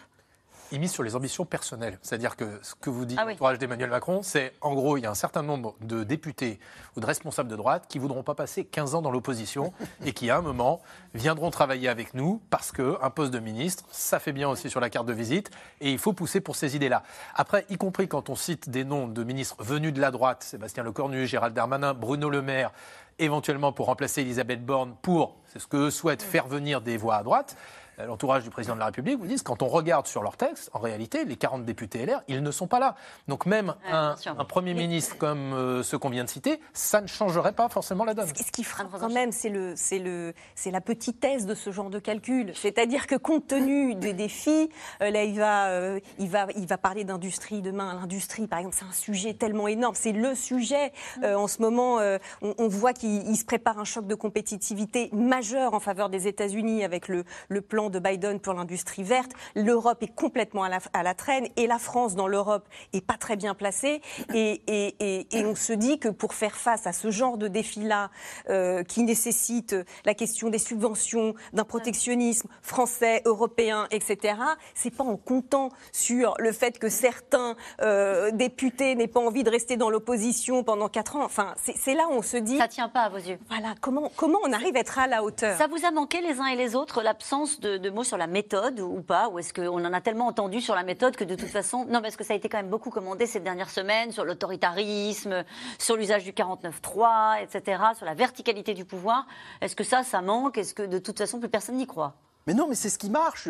Il mise sur les ambitions personnelles. C'est-à-dire que ce que vous dit Ah oui. l'entourage d'Emmanuel Macron, c'est en gros, il y a un certain nombre de députés ou de responsables de droite qui voudront pas passer 15 ans dans l'opposition et qui, à un moment, viendront travailler avec nous parce qu'un poste de ministre, ça fait bien aussi sur la carte de visite et il faut pousser pour ces idées-là. Après, y compris quand on cite des noms de ministres venus de la droite, Sébastien Lecornu, Gérald Darmanin, Bruno Le Maire, éventuellement pour remplacer Elisabeth Borne pour, c'est ce que eux souhaitent, faire venir des voix à droite. L'entourage du président de la République vous disent quand on regarde sur leur texte, en réalité, les 40 députés LR, ils ne sont pas là. Donc même un, un Premier ministre comme euh, ceux qu'on vient de citer, ça ne changerait pas forcément la donne. Ce qui frappe quand même, c'est le, c'est le, c'est la petitesse de ce genre de calcul. C'est-à-dire que compte tenu des défis, euh, là il va, euh, il va, il va parler d'industrie demain. L'industrie, par exemple, c'est un sujet tellement énorme. C'est le sujet Euh, en ce moment. euh, on, on voit qu'il il se prépare un choc de compétitivité majeur en faveur des États-Unis avec le, le plan de Biden pour l'industrie verte. L'Europe est complètement à la, à la traîne et la France dans l'Europe est pas très bien placée. Et, et, et, et on se dit que pour faire face à ce genre de défi-là, euh, qui nécessite la question des subventions, d'un protectionnisme français, européen, etc., c'est pas en comptant sur le fait que certains euh, députés n'aient pas envie de rester dans l'opposition pendant quatre ans. Enfin, c'est c'est là où on se dit. Ça tient pas à vos yeux. Voilà, comment, comment on arrive à être à la hauteur? Ça vous a manqué les uns et les autres l'absence de de, mots sur la méthode ou pas Ou est-ce qu'on en a tellement entendu sur la méthode que de toute façon. Non, parce que ça a été quand même beaucoup commandé ces dernières semaines sur l'autoritarisme, sur l'usage du 49.3, etc., sur la verticalité du pouvoir? Est-ce que ça, ça manque? Est-ce que de toute façon, plus personne n'y croit? Mais non, mais c'est ce qui marche.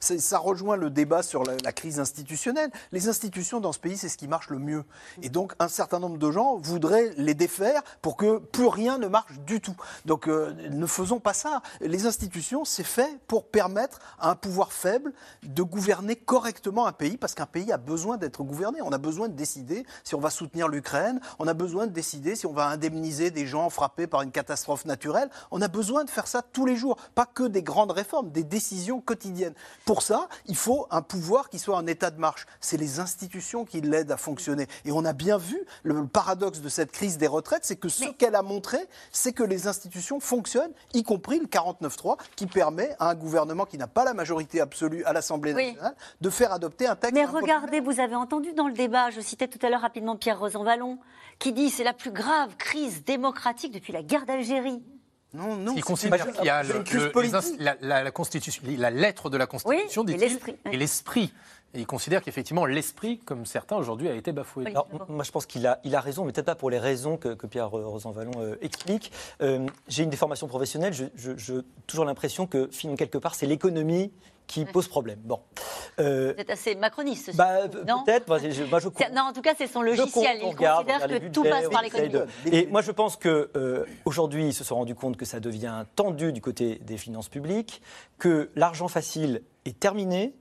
Ça rejoint le débat sur la, la crise institutionnelle. Les institutions dans ce pays, c'est ce qui marche le mieux. Et donc, un certain nombre de gens voudraient les défaire pour que plus rien ne marche du tout. Donc, euh, ne faisons pas ça. Les institutions, c'est fait pour permettre à un pouvoir faible de gouverner correctement un pays, parce qu'un pays a besoin d'être gouverné. On a besoin de décider si on va soutenir l'Ukraine. On a besoin de décider si on va indemniser des gens frappés par une catastrophe naturelle. On a besoin de faire ça tous les jours, pas que des grandes réformes, des décisions quotidiennes. Pour ça, il faut un pouvoir qui soit en état de marche. C'est les institutions qui l'aident à fonctionner. Et on a bien vu le paradoxe de cette crise des retraites, c'est que ce qu'elle a montré, c'est que les institutions fonctionnent, y compris le 49.3, qui permet à un gouvernement qui n'a pas la majorité absolue à l'Assemblée Oui. nationale de faire adopter un texte. Mais regardez, vous avez entendu dans le débat, je citais tout à l'heure rapidement Pierre Rosanvallon, qui dit c'est la plus grave crise démocratique depuis la guerre d'Algérie. Non, non. Il considère qu'il y a le- le- la, la- la constitution, la lettre de la Constitution, Oui, et dit-il, l'esprit, et l'esprit. Et il considère qu'effectivement l'esprit, comme certains aujourd'hui, a été bafoué. Alors, moi, je pense qu'il a, il a raison, mais peut-être pas pour les raisons que, que Pierre euh, Rosanvallon euh, explique. Euh, J'ai une déformation professionnelle, je- toujours l'impression que, finalement, quelque part, c'est l'économie qui pose problème. Bon. Euh, êtes assez macroniste, ceci. bah, peut-être, C'est- Non, en tout cas, c'est son logiciel. compte, Il regarde, considère regarde que tout budgets, passe par l'économie. de- Et moi, je pense que euh, aujourd'hui, ils se sont rendus compte que ça devient tendu du côté des finances publiques, que l'argent facile est terminé.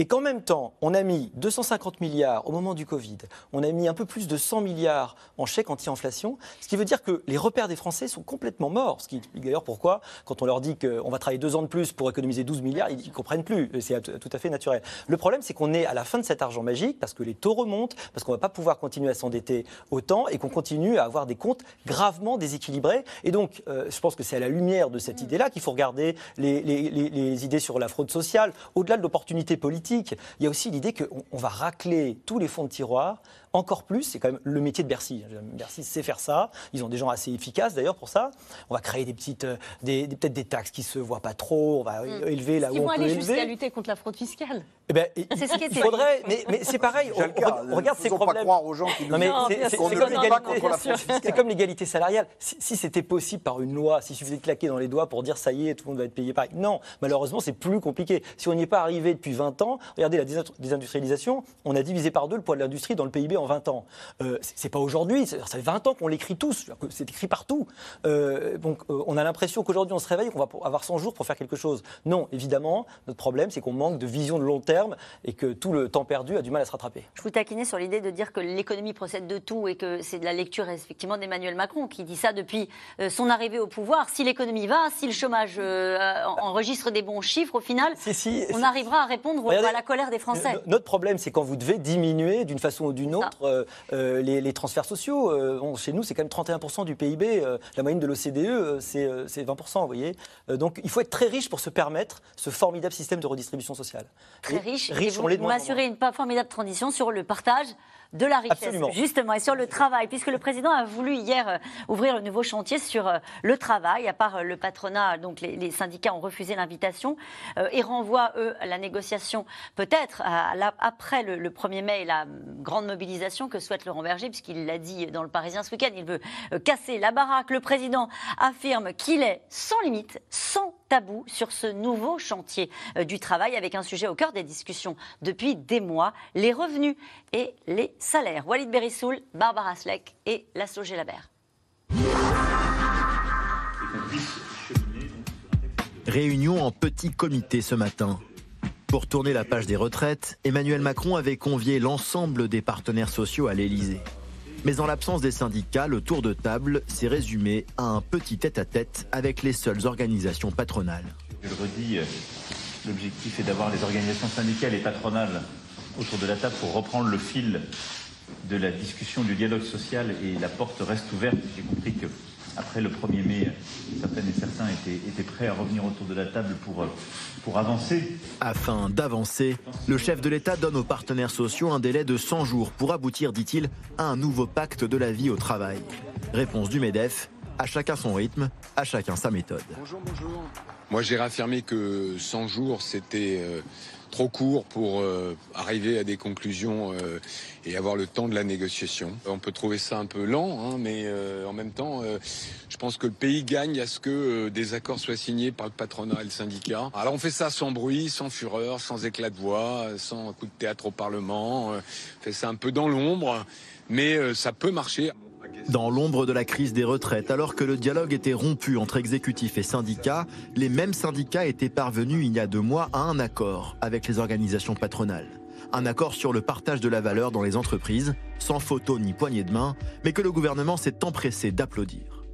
Et qu'en même temps, on a mis 250 milliards au moment du Covid, on a mis un peu plus de 100 milliards en chèque anti-inflation, ce qui veut dire que les repères des Français sont complètement morts. Ce qui explique d'ailleurs pourquoi, quand on leur dit qu'on va travailler deux ans de plus pour économiser 12 milliards, ils ne comprennent plus. C'est tout à fait naturel. Le problème, c'est qu'on est à la fin de cet argent magique parce que les taux remontent, parce qu'on ne va pas pouvoir continuer à s'endetter autant et qu'on continue à avoir des comptes gravement déséquilibrés. Et donc, euh, je pense que c'est à la lumière de cette idée-là qu'il faut regarder les, les- les- les idées sur la fraude sociale. Au-delà de l'opportunité politique, il y a aussi l'idée qu'on on va racler tous les fonds de tiroir encore plus. C'est quand même le métier de Bercy. Bercy sait faire ça. Ils ont des gens assez efficaces d'ailleurs pour ça. On va créer des petites, euh, des, des- peut-être des taxes qui se voient pas trop. On va Mm. élever là où on vont peut aller jusqu'à lutter contre la fraude fiscale Eh ben, C'est ce qui il était- faudrait, mais, mais c'est pareil. Le on- cas. regarde- ces pas croire aux gens qui nous Non, mais disent c'est- ne comme pas l'égalité- contre la fraude fiscale. C'est comme l'égalité salariale. Si, si c'était possible par une loi, s'il suffisait de claquer dans les doigts pour dire ça y est, tout le monde va être payé pareil. Non, malheureusement, c'est plus compliqué. Si on n'y est pas arrivé depuis 20 ans, regardez la désin- désindustrialisation, on a divisé par deux le poids de l'industrie dans le PIB en 20 ans. Euh, c'est pas aujourd'hui, ça fait 20 ans qu'on l'écrit tous, c'est écrit partout. Euh, donc euh, on a l'impression qu'aujourd'hui on se réveille qu'on va avoir 100 jours pour faire quelque chose. Non, évidemment, notre problème c'est qu'on manque de vision de long terme et que tout le temps perdu a du mal à se rattraper. Je vous taquinais sur l'idée de dire que l'économie procède de tout et que c'est de la lecture effectivement d'Emmanuel Macron qui dit ça depuis euh, son arrivée au pouvoir. Si l'économie va, si le chômage en- enregistre des bons chiffres, au final, on arrivera à répondre Regardez, à la colère des Français. No- Notre problème, c'est quand vous devez diminuer d'une façon ou d'une autre euh, euh, les, les transferts sociaux. Euh, bon, chez nous, c'est quand même 31% du PIB. la moyenne de l'OCDE, c'est euh, c'est 20%, vous voyez. Donc, il faut être très riche pour se permettre ce formidable système de redistribution sociale. Très riche. riche, et vous m'assurez une formidable transition sur le partage de la richesse, Absolument. justement, et sur le travail, puisque le président a voulu hier euh, ouvrir le nouveau chantier sur euh, le travail. À part euh, le patronat, donc les, les syndicats ont refusé l'invitation euh, et renvoient eux la négociation peut-être à après le, le 1er mai et la grande mobilisation que souhaite Laurent Berger, puisqu'il l'a dit dans le Parisien ce week-end. Il veut casser la baraque. Le président affirme qu'il est sans limite, sans tabou sur ce nouveau chantier euh, du travail avec un sujet au cœur des discussions depuis des mois, les revenus et les salaires. Walid Berissoul, Barbara Sleck et Lasso Gélabert. Réunion en petit comité ce matin. Pour tourner la page des retraites, Emmanuel Macron avait convié l'ensemble des partenaires sociaux à l'Élysée. Mais en l'absence des syndicats, le tour de table s'est résumé à un petit tête-à-tête avec les seules organisations patronales. Je le redis, euh, l'objectif est d'avoir les organisations syndicales et patronales autour de la table pour reprendre le fil de la discussion du dialogue social et la porte reste ouverte. J'ai compris que après le 1er mai, certaines et certains étaient, étaient prêts à revenir autour de la table pour, pour avancer. Afin d'avancer, le chef de l'État donne aux partenaires sociaux un délai de 100 jours pour aboutir, dit-il, à un nouveau pacte de la vie au travail. Réponse du MEDEF, À chacun son rythme, à chacun sa méthode. Bonjour, bonjour. Moi, j'ai réaffirmé que 100 jours, c'était euh, trop court pour euh, arriver à des conclusions euh, et avoir le temps de la négociation. On peut trouver ça un peu lent, hein, mais euh, en même temps, euh, je pense que le pays gagne à ce que euh, des accords soient signés par le patronat et le syndicat. Alors on fait ça sans bruit, sans fureur, sans éclat de voix, sans coup de théâtre au Parlement. euh, on fait ça un peu dans l'ombre, mais ça peut marcher. Dans l'ombre de la crise des retraites, alors que le dialogue était rompu entre exécutifs et syndicats, les mêmes syndicats étaient parvenus il y a deux mois à un accord avec les organisations patronales. Un accord sur le partage de la valeur dans les entreprises, sans photo ni poignée de main, mais que le gouvernement s'est empressé d'applaudir.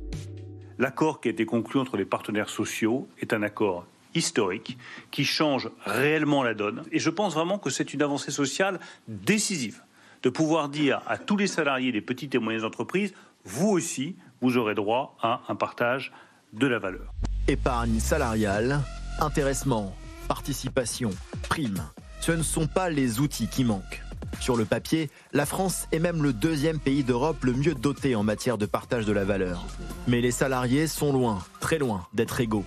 L'accord qui a été conclu entre les partenaires sociaux est un accord historique qui change réellement la donne. Et je pense vraiment que c'est une avancée sociale décisive de pouvoir dire à tous les salariés des petites et moyennes entreprises, vous aussi, vous aurez droit à un partage de la valeur. Épargne salariale, intéressement, participation, prime. Ce ne sont pas les outils qui manquent. Sur le papier, la France est même le deuxième pays d'Europe le mieux doté en matière de partage de la valeur. Mais les salariés sont loin, très loin, d'être égaux.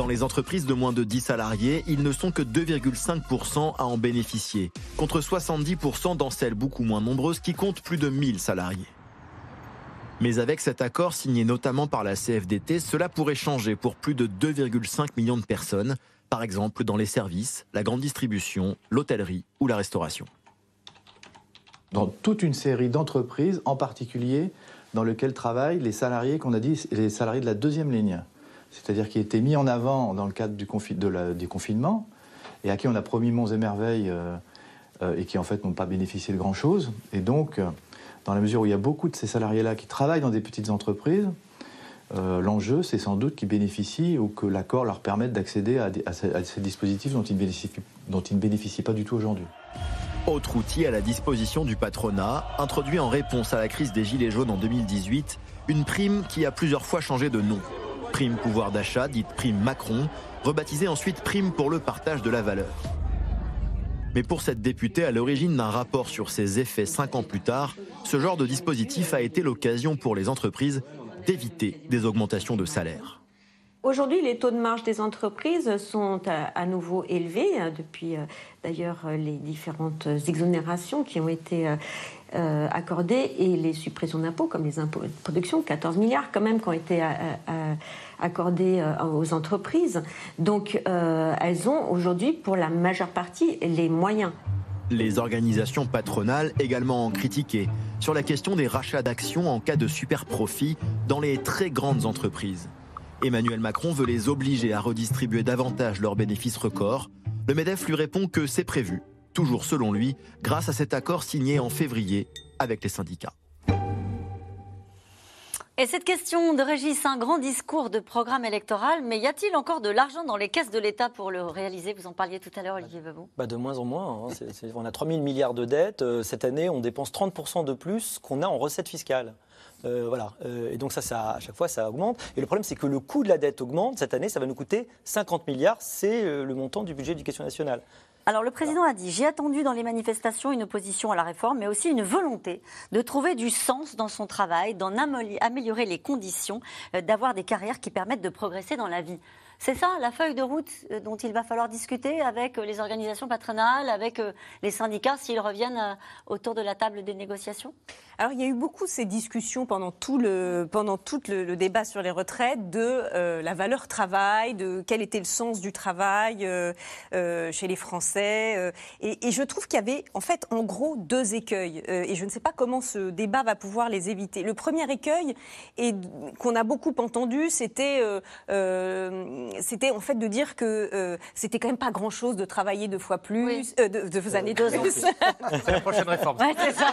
Dans les entreprises de moins de 10 salariés, ils ne sont que 2,5% à en bénéficier, contre 70% dans celles beaucoup moins nombreuses qui comptent plus de 1000 salariés. Mais avec cet accord signé notamment par la CFDT, cela pourrait changer pour plus de 2,5 millions de personnes, par exemple dans les services, la grande distribution, l'hôtellerie ou la restauration. Dans toute une série d'entreprises, en particulier dans lesquelles travaillent les salariés qu'on a dit les salariés de la deuxième ligne, c'est-à-dire qui étaient mis en avant dans le cadre du, confi- et à qui on a promis monts et merveilles euh, euh, et qui en fait n'ont pas bénéficié de grand-chose. Et donc, euh, dans la mesure où il y a beaucoup de ces salariés-là qui travaillent dans des petites entreprises, l'enjeu, c'est sans doute qu'ils bénéficient ou que l'accord leur permette d'accéder à, ces, dispositifs dont ils, dont ils ne bénéficient pas du tout aujourd'hui. Autre outil à la disposition du patronat, introduit en réponse à la crise des Gilets jaunes en 2018, une prime qui a plusieurs fois changé de nom. Prime pouvoir d'achat, dite prime Macron, rebaptisée ensuite prime pour le partage de la valeur. Mais pour cette députée à l'origine d'un rapport sur ses effets cinq ans plus tard, ce genre de dispositif a été l'occasion pour les entreprises d'éviter des augmentations de salaire. Aujourd'hui, les taux de marge des entreprises sont à, nouveau élevés euh, depuis euh, d'ailleurs euh, les différentes exonérations qui ont été euh, accordées et les suppressions d'impôts comme les impôts de production, 14 milliards quand même qui ont été euh, euh, accordés euh, aux entreprises. Donc elles ont aujourd'hui pour la majeure partie les moyens. Les organisations patronales également critiquées sur la question des rachats d'actions en cas de super profit dans les très grandes entreprises. Emmanuel Macron veut les obliger à redistribuer davantage leurs bénéfices records. Le MEDEF lui répond que c'est prévu, toujours selon lui, grâce à cet accord signé en février avec les syndicats. Et cette question de Régis, un grand discours de programme électoral, mais y a-t-il encore de l'argent dans les caisses de l'État pour le réaliser? Vous en parliez tout à l'heure, Olivier Babou. Bah, de moins en moins. hein. C'est- c'est- on a 3 000 milliards de dettes. Euh, cette année, on dépense 30% de plus qu'on a en recettes fiscales. Euh, voilà. Euh, et donc ça, ça, à chaque fois, ça augmente. Et le problème, c'est que le coût de la dette augmente. Cette année, ça va nous coûter 50 milliards. C'est le montant du budget d'éducation nationale. Alors le président a dit, j'ai attendu dans les manifestations une opposition à la réforme, mais aussi une volonté de trouver du sens dans son travail, d'en améliorer les conditions, euh, d'avoir des carrières qui permettent de progresser dans la vie. C'est ça la feuille de route euh, dont il va falloir discuter avec euh, les organisations patronales, avec euh, les syndicats s'ils reviennent autour de la table des négociations Alors, il y a eu beaucoup ces discussions pendant tout le, pendant tout le, débat sur les retraites de la valeur travail, de quel était le sens du travail chez les Français. et, je trouve qu'il y avait, en fait, en gros, deux écueils. Et je ne sais pas comment ce débat va pouvoir les éviter. Le premier écueil, et qu'on a beaucoup entendu, c'était c'était en fait de dire que euh, c'était quand même pas grand-chose de travailler deux fois plus, euh, deux, deux années de plus. C'est la prochaine réforme. Ouais, c'est ça.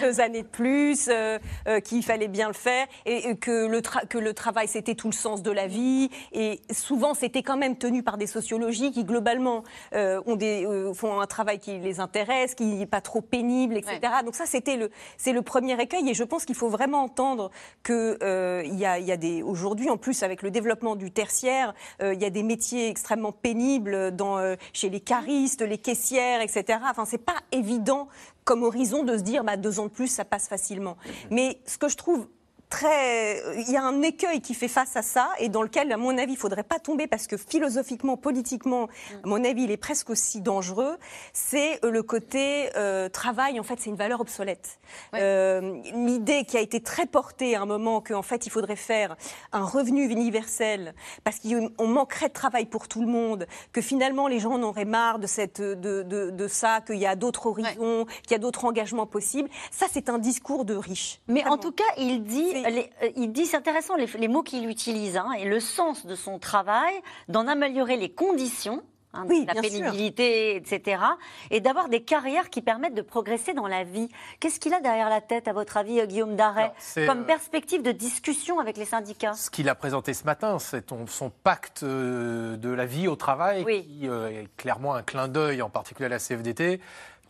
Deux années de plus, euh, euh, qu'il fallait bien le faire, et, et que, le tra- que le travail, c'était tout le sens de la vie. Et souvent, c'était quand même tenu par des sociologies qui, globalement, euh, ont des, euh, font un travail qui les intéresse, qui n'est pas trop pénible, etc. Donc ça, c'était le, c'est le premier écueil. Et je pense qu'il faut vraiment entendre que euh, il y a, il y a des, aujourd'hui, en plus, avec le développement du tertiaire, euh, il y a des métiers extrêmement pénibles dans, euh, chez les caristes, les caissières, etc. Enfin, c'est pas évident comme horizon de se dire bah, deux ans de plus, ça passe facilement. Mais ce que je trouve très. Il y a un écueil qui fait face à ça et dans lequel, à mon avis, il ne faudrait pas tomber parce que philosophiquement, politiquement, à mon avis, il est presque aussi dangereux. C'est le côté euh, travail, en fait, c'est une valeur obsolète. Euh, L'idée qui a été très portée à un moment qu'en fait, il faudrait faire un revenu universel parce qu'on manquerait de travail pour tout le monde, que finalement, les gens en auraient marre de, cette, de, de, de ça, qu'il y a d'autres horizons, qu'il y a d'autres engagements possibles. Ça, c'est un discours de riche. Mais en tout cas, il dit, les- euh, il dit, c'est intéressant les, les mots qu'il utilise hein, et le sens de son travail, d'en améliorer les conditions. hein, Oui, la sûr. pénibilité, etc. Et d'avoir des carrières qui permettent de progresser dans la vie. Qu'est-ce qu'il a derrière la tête, à votre avis, euh, Guillaume Darret, comme euh, perspective de discussion avec les syndicats Ce qu'il a présenté ce matin, c'est son pacte de la vie au travail, Oui. qui euh, est clairement un clin d'œil, en particulier à la CFDT,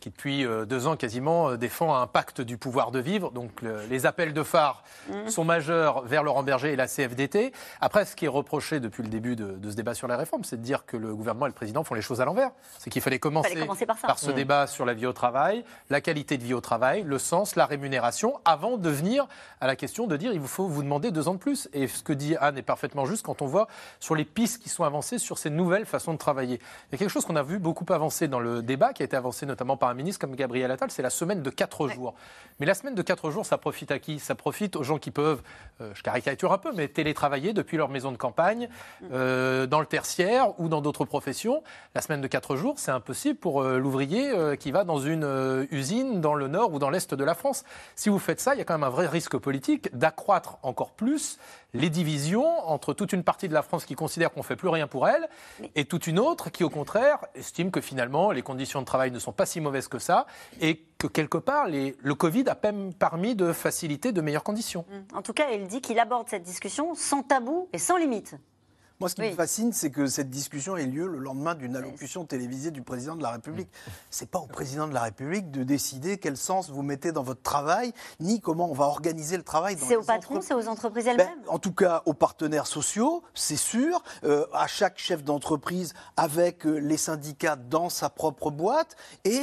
qui depuis euh, deux ans quasiment euh, défend un pacte du pouvoir de vivre. Donc le- les appels de phare Mhm. sont majeurs vers Laurent Berger et la CFDT. Après, ce qui est reproché depuis le début de, de ce débat sur les réformes, c'est de dire que le gouvernement et le président font les choses à l'envers. C'est qu'il fallait commencer, Fallait commencer par ce Mhm. débat sur la vie au travail, la qualité de vie au travail, le sens, la rémunération, avant de venir à la question de dire il vous faut vous demander deux ans de plus. Et ce que dit Anne est parfaitement juste quand on voit sur les pistes qui sont avancées sur ces nouvelles façons de travailler. Il y a quelque chose qu'on a vu beaucoup avancer dans le débat, qui a été avancé notamment par un ministre comme Gabriel Attal, c'est la semaine de quatre jours. Mais la semaine de quatre jours, ça profite à qui? Ça profite aux gens qui peuvent, euh, je caricature un peu, mais télétravailler depuis leur maison de campagne, euh, dans le tertiaire ou dans d'autres professions. La semaine de quatre jours, c'est impossible pour euh, l'ouvrier qui va dans une usine dans le nord ou dans l'est de la France. Si vous faites ça, il y a quand même un vrai risque politique d'accroître encore plus les divisions entre toute une partie de la France qui considère qu'on ne fait plus rien pour elle et toute une autre qui, au contraire, estime que finalement les conditions de travail ne sont pas si mauvaises que ça et que quelque part les- le Covid a même permis de faciliter de meilleures conditions. En tout cas, il dit qu'il aborde cette discussion sans tabou et sans limite. Moi, ce qui me fascine, c'est que cette discussion ait lieu le lendemain d'une allocution télévisée du président de la République. C'est pas au président de la République de décider quel sens vous mettez dans votre travail, ni comment on va organiser le travail. dans C'est aux patrons, c'est aux entreprises Ben, elles-mêmes. en tout cas, aux partenaires sociaux, c'est sûr, euh, à chaque chef d'entreprise avec euh, les syndicats dans sa propre boîte et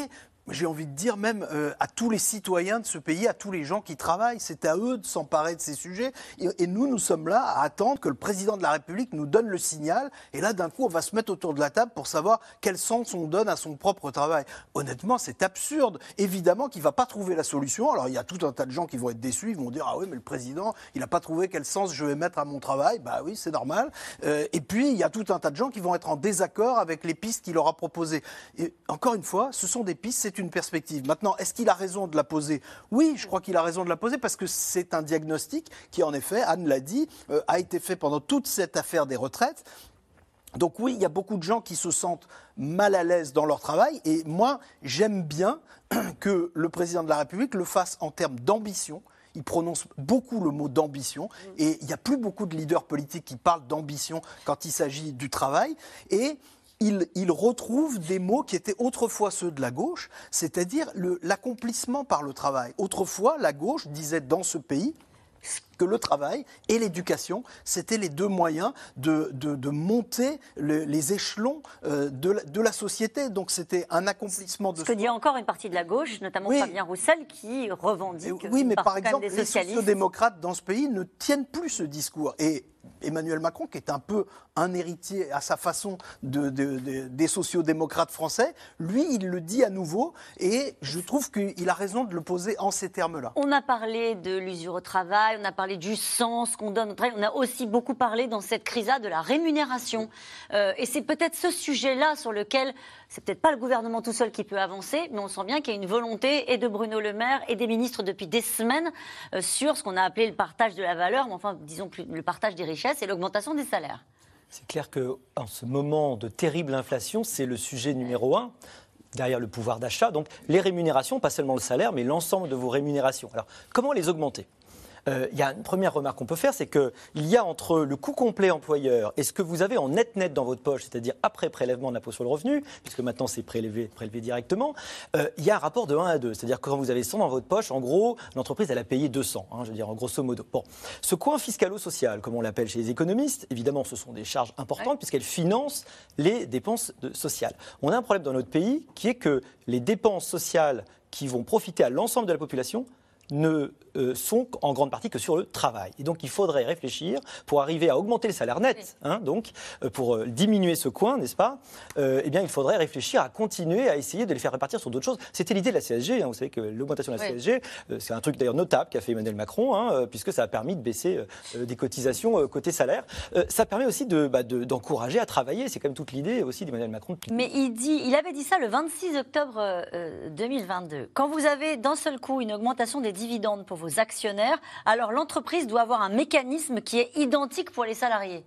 j'ai envie de dire même euh, à tous les citoyens de ce pays, à tous les gens qui travaillent. C'est à eux de s'emparer de ces sujets. Et, nous, nous sommes là à attendre que le président de la République nous donne le signal. Et là, d'un coup, on va se mettre autour de la table pour savoir quel sens on donne à son propre travail. Honnêtement, c'est absurde. Évidemment qu'il ne va pas trouver la solution. Alors, il y a tout un tas de gens qui vont être déçus. Ils vont dire Ah oui, mais le président, il n'a pas trouvé quel sens je vais mettre à mon travail. Bah oui, c'est normal. Euh, et puis, il y a tout un tas de gens qui vont être en désaccord avec les pistes qu'il aura proposées. Encore une fois, ce sont des pistes, c'est une perspective. Maintenant, est-ce qu'il a raison de la poser? Oui, je crois qu'il a raison de la poser parce que c'est un diagnostic qui, en effet, Anne l'a dit, euh, a été fait pendant toute cette affaire des retraites. Donc oui, il y a beaucoup de gens qui se sentent mal à l'aise dans leur travail et moi, j'aime bien que le président de la République le fasse en termes d'ambition. Il prononce beaucoup le mot d'ambition et il n'y a plus beaucoup de leaders politiques qui parlent d'ambition quand il s'agit du travail. Et il, retrouve des mots qui étaient autrefois ceux de la gauche, c'est-à-dire l'accomplissement par le travail. Autrefois, la gauche disait dans ce pays que le travail et l'éducation, c'était les deux moyens de, de- de monter le- les échelons euh, de, la, de la société. Donc c'était un accomplissement de Ce que dit encore une partie de la gauche, notamment Oui. Fabien Roussel, qui revendique oui, une mais par exemple, des les sociodémocrates dans ce pays ne tiennent plus ce discours. Et Emmanuel Macron, qui est un peu un héritier à sa façon de, de- de- des sociodémocrates français, lui, il le dit à nouveau. Et je trouve qu'il a raison de le poser en ces termes-là. On a parlé de l'usure au travail, on a parlé du sens qu'on donne au travail, on a aussi beaucoup parlé dans cette crise de la rémunération. Euh, et c'est peut-être ce sujet-là sur lequel c'est peut-être pas le gouvernement tout seul qui peut avancer, mais on sent bien qu'il y a une volonté et de Bruno Le Maire et des ministres depuis des semaines euh, sur ce qu'on a appelé le partage de la valeur, mais enfin disons plus le partage des richesses et l'augmentation des salaires. C'est clair que ce moment de terrible inflation, c'est le sujet numéro un derrière le pouvoir d'achat. Donc les rémunérations, pas seulement le salaire, mais l'ensemble de vos rémunérations. Alors comment les augmenter? Euh, Il y a une première remarque qu'on peut faire, c'est qu'il y a entre le coût complet employeur et ce que vous avez en net-net dans votre poche, c'est-à-dire après prélèvement de l'impôt sur le revenu, puisque maintenant c'est prélevé, prélevé directement, euh, il y a un rapport de 1 à 2. C'est-à-dire que quand vous avez 100 dans votre poche, en gros, l'entreprise, elle a payé 200, hein, je veux dire, en grosso modo. Bon. Ce coin fiscalo-social, comme on l'appelle chez les économistes, évidemment, ce sont des charges importantes puisqu'elles financent les dépenses de- sociales. On a un problème dans notre pays qui est que les dépenses sociales qui vont profiter à l'ensemble de la population ne euh, sont en grande partie que sur le travail. Et donc il faudrait réfléchir pour arriver à augmenter le salaire net, hein, donc euh, pour euh, diminuer ce coin, n'est-ce pas Eh bien il faudrait réfléchir à continuer à essayer de les faire répartir sur d'autres choses. C'était l'idée de la CSG. hein. Vous savez que l'augmentation de la Oui. CSG, c'est un truc d'ailleurs notable qu'a fait Emmanuel Macron, hein, puisque ça a permis de baisser des cotisations côté salaire. Ça permet aussi de, bah, de- d'encourager à travailler. C'est quand même toute l'idée aussi d'Emmanuel Macron. Mais il, dit, il avait dit ça le 26 octobre euh, 2022. Quand vous avez d'un seul coup une augmentation des dividendes pour vos actionnaires, alors l'entreprise doit avoir un mécanisme qui est identique pour les salariés.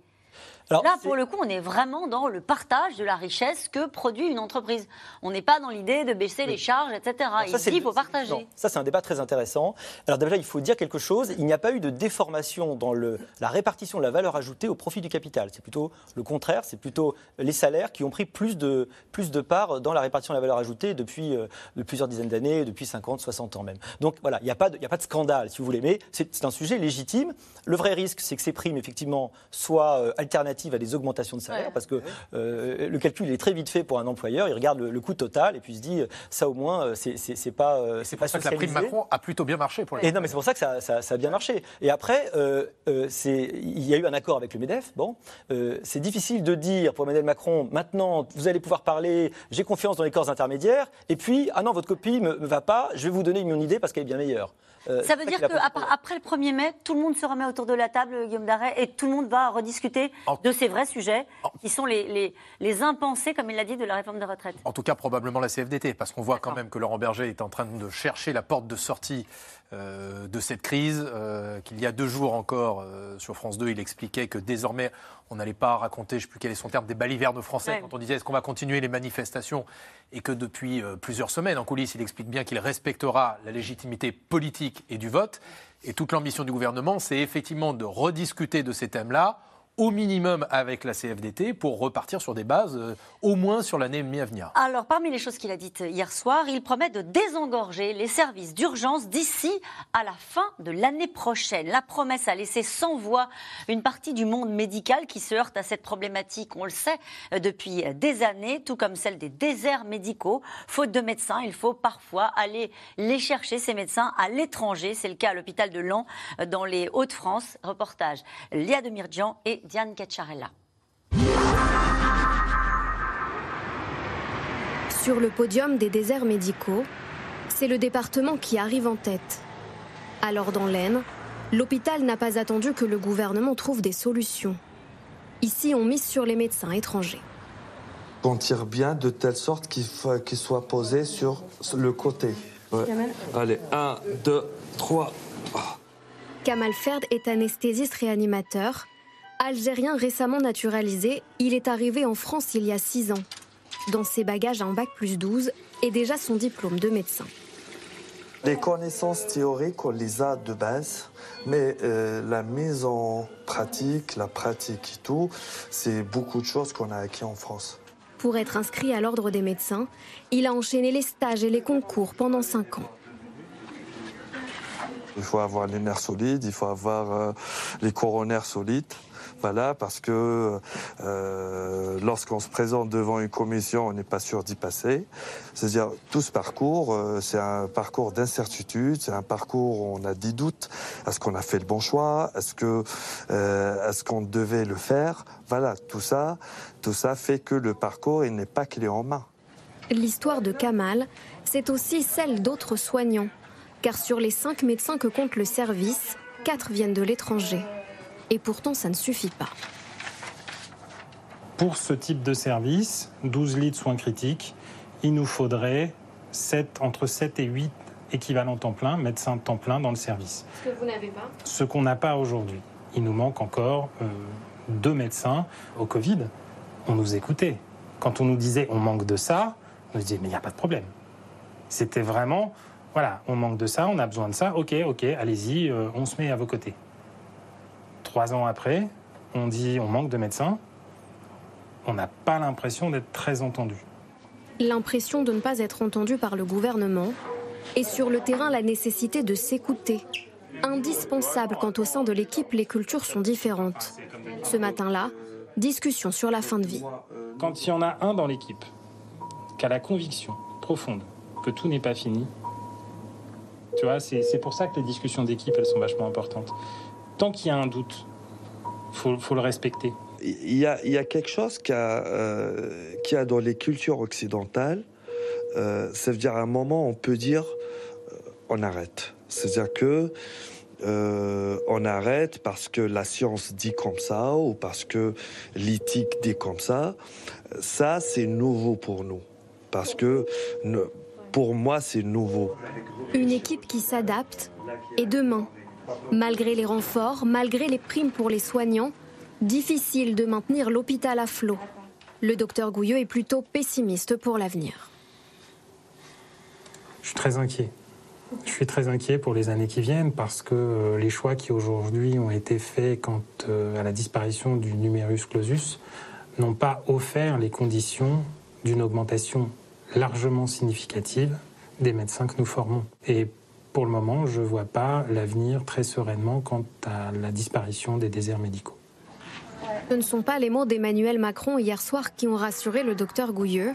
Alors, Là, pour le coup, on est vraiment dans le partage de la richesse que produit une entreprise. On n'est pas dans l'idée de baisser les charges, etc. Alors il ça, qu'il le- faut partager. non, ça, c'est un débat très intéressant. Alors déjà, il faut dire quelque chose. Il n'y a pas eu de déformation dans le, la répartition de la valeur ajoutée au profit du capital. C'est plutôt le contraire. C'est plutôt les salaires qui ont pris plus de, plus de part dans la répartition de la valeur ajoutée depuis euh, de plusieurs dizaines d'années, depuis 50, 60 ans même. Donc voilà, il n'y a, pas de- il n'y a pas de scandale, si vous voulez. Mais c'est c'est un sujet légitime. Le vrai risque, c'est que ces primes, effectivement, soient euh, alternatives à des augmentations de salaire. Ouais. Parce que euh, le calcul est très vite fait pour un employeur. Il regarde le, le coût total et puis il se dit, ça au moins, euh, c'est pas. euh, C'est pas pour ça que la prime. Macron a plutôt bien marché pour les Et non, mais c'est pour ça que ça, ça- ça a bien marché. Et après, euh, euh, c'est- il y a eu un accord avec le MEDEF. Bon, euh, c'est difficile de dire pour Emmanuel Macron, maintenant, vous allez pouvoir parler, j'ai confiance dans les corps intermédiaires, et puis, ah non, votre copie ne me, me va pas, je vais vous donner mon idée parce qu'elle est bien meilleure. Euh, Ça veut dire qu'après le 1er mai, tout le monde se remet autour de la table, Guillaume Darret, et tout le monde va rediscuter de ces vrais sujets qui sont les, les, les impensés, comme il l'a dit, de la réforme des retraites. En tout cas, probablement la CFDT, parce qu'on voit quand même que Laurent Berger est en train de chercher la porte de sortie euh, de cette crise. euh, Qu'il y a deux jours encore, euh, sur France 2, il expliquait que désormais, on n'allait pas raconter, je ne sais plus quel est son terme, des balivernes français, Ouais. quand on disait est-ce qu'on va continuer les manifestations, et que depuis plusieurs semaines, en coulisses, il explique bien qu'il respectera la légitimité politique et du vote. Et toute l'ambition du gouvernement, c'est effectivement de rediscuter de ces thèmes-là au minimum avec la CFDT pour repartir sur des bases euh, au moins sur l'année et demie à venir. Alors, parmi les choses qu'il a dites hier soir, il promet de désengorger les services d'urgence d'ici à la fin de l'année prochaine. La promesse a laissé sans voix une partie du monde médical qui se heurte à cette problématique, on le sait, euh, depuis des années, tout comme celle des déserts médicaux. Faute de médecins, il faut parfois aller les chercher, ces médecins, à l'étranger. C'est le cas à l'hôpital de Lens, euh, dans les Hauts-de-France. Reportage Léa Demirjian et Diane Cacciarella. Sur le podium des déserts médicaux, c'est le département qui arrive en tête. Alors dans l'Aisne, l'hôpital n'a pas attendu que le gouvernement trouve des solutions. Ici, on mise sur les médecins étrangers. qu'on tire bien de telle sorte qu'il soit posé sur le côté. Ouais. Allez, 1, 2, 3. Kamal Ferd est anesthésiste réanimateur. Algérien récemment naturalisé, il est arrivé en France il y a six ans. Dans ses bagages, un bac plus 12 et déjà son diplôme de médecin. Les connaissances théoriques, on les a de base, mais euh, la mise en pratique, la pratique et tout, c'est beaucoup de choses qu'on a acquis en France. Pour être inscrit à l'ordre des médecins, il a enchaîné les stages et les concours pendant cinq ans. Il faut avoir les nerfs solides, il faut avoir euh, les coronaires solides. Voilà, parce que euh, lorsqu'on se présente devant une commission, on n'est pas sûr d'y passer. C'est-à-dire, tout ce parcours, euh, c'est un parcours d'incertitude, c'est un parcours où on a des doutes. Est-ce qu'on a fait le bon choix? Est-ce que euh, est-ce qu'on devait le faire? Voilà, tout ça, tout ça fait que le parcours, il n'est pas clé en main. L'histoire de Kamal, c'est aussi celle d'autres soignants. Car sur les cinq médecins que compte le service, quatre viennent de l'étranger. Et pourtant, ça ne suffit pas. Pour ce type de service, 12 lits de soins critiques, il nous faudrait 7, entre 7 et 8 équivalents temps plein, médecins temps plein dans le service. Ce que vous n'avez pas Ce qu'on n'a pas aujourd'hui. Il nous manque encore euh, deux médecins au Covid. On nous écoutait. Quand on nous disait on manque de ça, on nous disait mais il n'y a pas de problème. C'était vraiment, voilà, on manque de ça, on a besoin de ça, ok, ok, allez-y, euh, on se met à vos côtés. Trois ans après, on dit on manque de médecins, on n'a pas l'impression d'être très entendu. L'impression de ne pas être entendu par le gouvernement. Et sur le terrain, la nécessité de s'écouter. Indispensable quand au sein de l'équipe, les cultures sont différentes. Ce matin-là, discussion sur la fin de vie. Quand il y en a un dans l'équipe qui a la conviction profonde que tout n'est pas fini, Tu vois, c'est c'est pour ça que les discussions d'équipe, elles sont vachement importantes. Tant qu'il y a un doute, faut, faut le respecter. Il y, a, il y a quelque chose qu'il y, a, euh, qu'il y a dans les cultures occidentales. Euh, ça veut dire à un moment, on peut dire euh, on arrête. C'est-à-dire que euh, on arrête parce que la science dit comme ça ou parce que l'éthique dit comme ça. Ça, c'est nouveau pour nous. Parce que ne- pour moi, c'est nouveau. Une équipe qui s'adapte. Et demain, malgré les renforts, malgré les primes pour les soignants, difficile de maintenir l'hôpital à flot. Le docteur Gouilleux est plutôt pessimiste pour l'avenir. Je suis très inquiet. Je suis très inquiet pour les années qui viennent parce que euh, les choix qui aujourd'hui ont été faits quant euh, à la disparition du numerus clausus n'ont pas offert les conditions d'une augmentation largement significative des médecins que nous formons. Pour le moment, je ne vois pas l'avenir très sereinement quant à la disparition des déserts médicaux. Ce ne sont pas les mots d'Emmanuel Macron hier soir qui ont rassuré le docteur Gouilleux.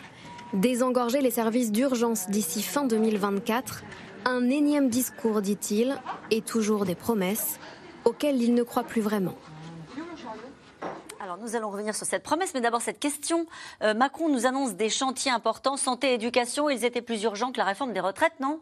Désengorger les services d'urgence d'ici fin 2024, un énième discours, dit-il, et toujours des promesses auxquelles il ne croit plus vraiment. Alors nous allons revenir sur cette promesse, mais d'abord cette question. Euh, Macron nous annonce des chantiers importants, santé, éducation. Ils étaient plus urgents que la réforme des retraites, non?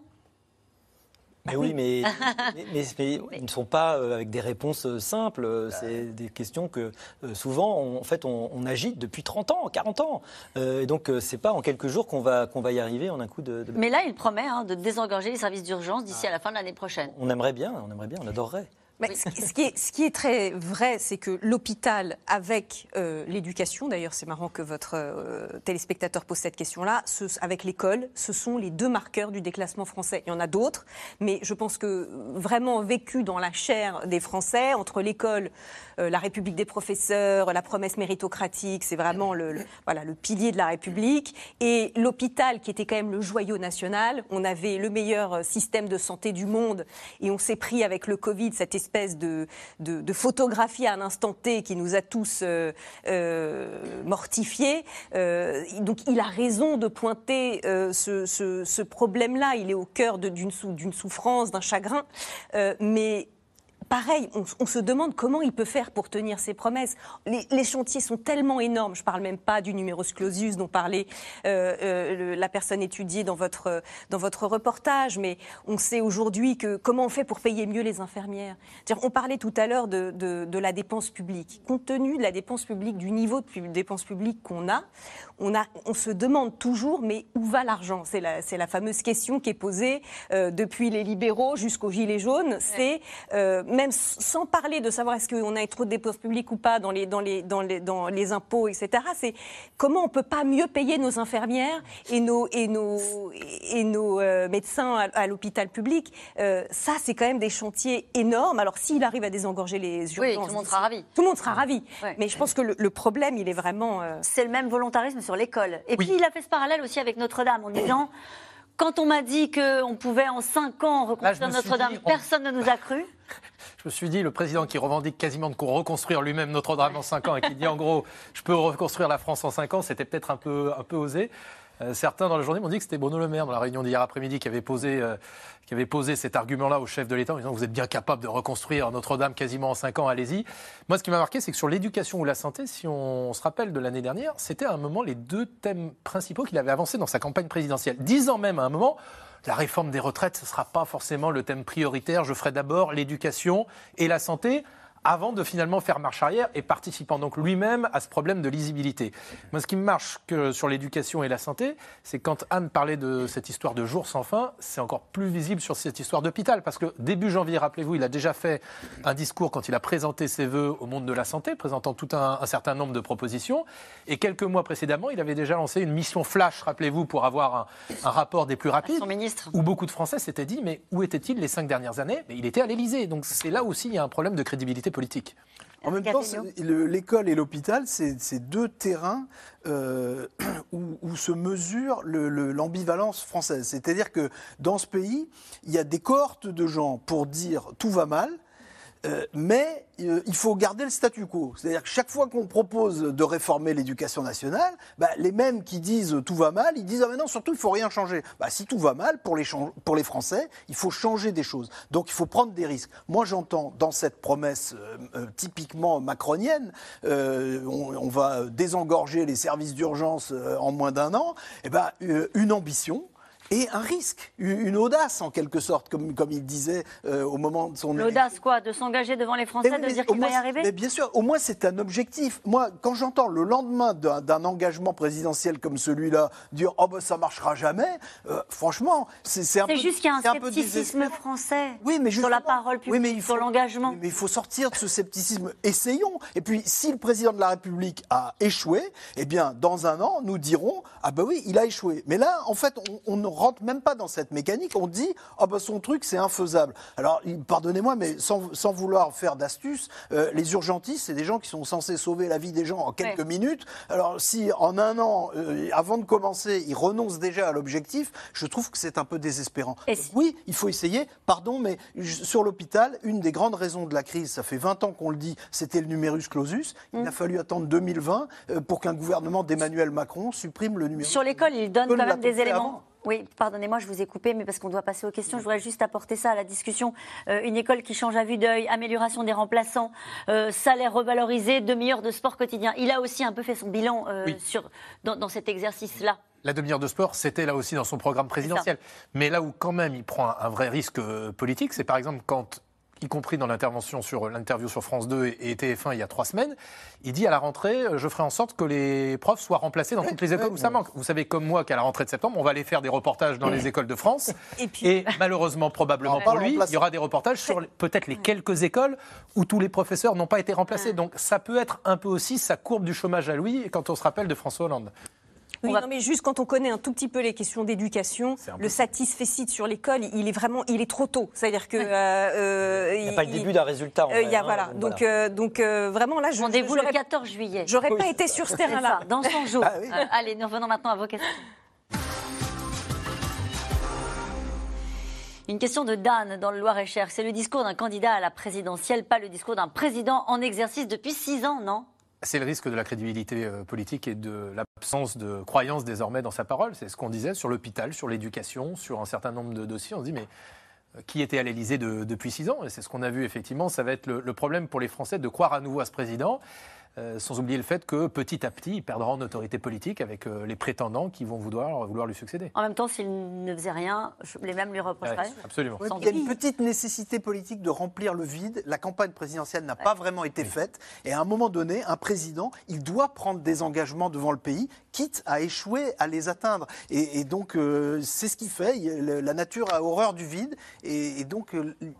Mais oui, mais, mais, mais- mais ils ne sont pas euh, avec des réponses euh, simples. Euh, C'est des questions que souvent, on, en fait, on, on agite depuis 30 ans, 40 ans. Euh, et donc, c'est pas en quelques jours qu'on va, qu'on va y arriver en un coup de. de- Mais là, il promet hein, de désengorger les services d'urgence d'ici à la fin de l'année prochaine. On aimerait bien, on aimerait bien, on adorerait. Mais ce, qui- ce qui est, ce qui est très vrai, c'est que l'hôpital, avec euh, l'éducation, d'ailleurs c'est marrant que votre euh, téléspectateur pose cette question-là, ce- avec l'école, ce sont les deux marqueurs du déclassement français. Il y en a d'autres, mais je pense que vraiment vécu dans la chair des Français, entre l'école, euh, la République des professeurs, la promesse méritocratique, c'est vraiment le, le- voilà, le pilier de la République, et l'hôpital qui était quand même le joyau national. On avait le meilleur euh, système de santé du monde, et on s'est pris avec le Covid cette espèce de, de, photographie à un instant T qui nous a tous euh, euh, mortifiés. Euh, donc il a raison de pointer ce, ce- problème-là. Il est au cœur d'une sou- d'une souffrance, d'un chagrin. Mais Pareil, on, se demande comment il peut faire pour tenir ses promesses. Les, chantiers sont tellement énormes. Je ne parle même pas du numerus clausus dont parlait euh, euh, la personne étudiée dans votre, dans votre reportage. Mais on sait aujourd'hui que comment on fait pour payer mieux les infirmières. On parlait tout à l'heure de, la dépense publique. Compte tenu de la dépense publique, du niveau de dépense publique qu'on a, on, se demande toujours, mais où va l'argent? C'est la, fameuse question qui est posée euh, depuis les libéraux jusqu'aux gilets jaunes. Euh, même sans parler de savoir est-ce qu'on a trop de dépenses publiques ou pas dans les, dans les, dans les, dans les impôts, etc. C'est comment on peut pas mieux payer nos infirmières et nos, et nos, et nos euh, médecins à, à l'hôpital public. Euh, ça, c'est quand même des chantiers énormes. Alors, s'il arrive à désengorger les urgences, Oui, tout le monde sera ravi. Tout le monde sera ravi. Ouais. Mais je pense que le, le problème, il est vraiment. euh, C'est le même volontarisme sur l'école. Et puis il a fait ce parallèle aussi avec Notre-Dame en disant quand on m'a dit qu'on pouvait en 5 ans reconstruire Notre-Dame, on- personne ne nous a cru. Me suis dit, le président qui revendique quasiment de reconstruire lui-même Notre-Dame en 5 ans et qui dit en gros, je peux reconstruire la France en 5 ans, c'était peut-être un peu, un peu osé. Euh, certains dans la journée m'ont dit que c'était Bruno Le Maire, dans la réunion d'hier après-midi, qui avait posé, euh, qui avait posé cet argument-là au chef de l'État en disant Vous êtes bien capable de reconstruire Notre-Dame quasiment en 5 ans, allez-y. Moi, ce qui m'a marqué, c'est que sur l'éducation ou la santé, si on, se rappelle de l'année dernière, c'était à un moment les deux thèmes principaux qu'il avait avancés dans sa campagne présidentielle. Disant même à un moment la réforme des retraites, ce ne sera pas forcément le thème prioritaire. Je ferai d'abord l'éducation et la santé avant de finalement faire marche arrière et participant donc lui-même à ce problème de lisibilité. Moi, ce qui me marche que sur l'éducation et la santé, c'est quand Anne parlait de cette histoire de jour sans fin, c'est encore plus visible sur cette histoire d'hôpital. Parce que début janvier, rappelez-vous, il a déjà fait un discours quand il a présenté ses voeux au monde de la santé, présentant tout un, un certain nombre de propositions. Et quelques mois précédemment, il avait déjà lancé une mission flash, rappelez-vous, pour avoir un, un rapport des plus rapides. Son ministre. Où beaucoup de Français s'étaient dit, mais où était-il les cinq dernières années? Mais il était à l'Élysée. Donc c'est là aussi, il y a un problème de crédibilité politique. En même temps, l'école et l'hôpital, c'est deux terrains euh, où, où se mesure le- le- l'ambivalence française. C'est-à-dire que dans ce pays, il y a des cohortes de gens pour dire tout va mal. Euh, mais euh, il faut garder le statu quo. C'est-à-dire que chaque fois qu'on propose de réformer l'éducation nationale, bah, les mêmes qui disent tout va mal, ils disent ah mais surtout il faut rien changer. Bah, si tout va mal pour les, pour les Français, il faut changer des choses. Donc il faut prendre des risques. Moi j'entends dans cette promesse euh, typiquement macronienne, on, va désengorger les services d'urgence en moins d'un an, et ben euh, une ambition et un risque, une audace en quelque sorte, comme, comme il disait euh, au moment de son L'audace, quoi De s'engager devant les Français, mais de mais dire qu'il va y arriver Mais bien sûr, au moins c'est un objectif. Moi, quand j'entends le lendemain d'un engagement présidentiel comme celui-là dire oh ben ça marchera jamais, euh, franchement, c'est un peu. C'est juste qu'il y a un peu scepticisme français Oui, mais sur la parole publique, Oui, mais il sur faut- l'engagement. Mais il faut sortir de ce scepticisme. Essayons. Et puis, si le président de la République a échoué, eh bien, dans un an, nous dirons ah ben oui, il a échoué. Mais là, en fait, on, on rentre même pas dans cette mécanique. On dit ah ben son truc, c'est infaisable. Alors, pardonnez-moi, mais sans, sans vouloir faire d'astuces, euh, les urgentistes, c'est des gens qui sont censés sauver la vie des gens en quelques Ouais. minutes. Alors, si en un an, euh, avant de commencer, ils renoncent déjà à l'objectif, je trouve que c'est un peu désespérant. Donc oui, il faut essayer. Pardon, mais sur l'hôpital, une des grandes raisons de la crise, ça fait 20 ans qu'on le dit, c'était le numerus clausus. Il Mm. a fallu attendre 2020 euh, pour qu'un gouvernement d'Emmanuel Macron supprime le numerus. Sur l'école, il donne quand même des éléments. avant Oui, pardonnez-moi, je vous ai coupé, mais parce qu'on doit passer aux questions, je voudrais juste apporter ça à la discussion. Euh, une école qui change à vue d'œil, amélioration des remplaçants, euh, salaire revalorisé, demi-heure de sport quotidien. Il a aussi un peu fait son bilan euh, Oui. sur, dans, dans cet exercice-là. La demi-heure de sport, c'était là aussi dans son programme présidentiel. Mais là où quand même il prend un, vrai risque politique, c'est par exemple quand, y compris dans l'intervention sur l'interview sur France 2 et, et TF1 il y a trois semaines, il dit à la rentrée, euh, je ferai en sorte que les profs soient remplacés dans toutes les écoles où ça manque. Vous savez comme moi qu'à la rentrée de septembre, on va aller faire des reportages dans les écoles de France. Et, malheureusement, probablement On va pour lui, il y aura des reportages sur peut-être les quelques écoles où tous les professeurs n'ont pas été remplacés. Donc ça peut être un peu aussi sa courbe du chômage à lui quand on se rappelle de François Hollande. Oui, non, mais juste quand on connaît un tout petit peu les questions d'éducation, le satisfecit sur l'école, il est vraiment, il est trop tôt. C'est-à-dire que euh, Il n'y a pas le début d'un résultat. en Euh, il y a, hein, voilà. Donc, voilà. euh, donc euh, vraiment là, je Rendez-vous le j'aurais- 14 juillet. J'aurais pas été sur ce terrain-là. dans son jour. Ah oui. Euh, allez, nous revenons maintenant à vos questions. Une question de Dan dans le Loir-et-Cher. C'est le discours d'un candidat à la présidentielle, pas le discours d'un président en exercice depuis six ans, non? C'est le risque de la crédibilité euh, politique et de l'absence de croyance désormais dans sa parole. C'est ce qu'on disait sur l'hôpital, sur l'éducation, sur un certain nombre de dossiers. On se dit, mais euh, qui était à l'Élysée de- depuis six ans? Et c'est ce qu'on a vu effectivement. Ça va être le problème pour les Français de croire à nouveau à ce président. Euh, sans oublier le fait que petit à petit, il perdra en autorité politique avec euh, les prétendants qui vont vouloir, vouloir lui succéder. En même temps, s'il ne faisait rien, je- les mêmes lui reprocheraient. Ouais, absolument. Oui, il y a une petite nécessité politique de remplir le vide. La campagne présidentielle n'a pas vraiment été faite. Et à un moment donné, un président, il doit prendre des engagements devant le pays, quitte à échouer à les atteindre. Et, et donc, euh, c'est ce qu'il fait. Il- le- La nature a horreur du vide. Et, et donc,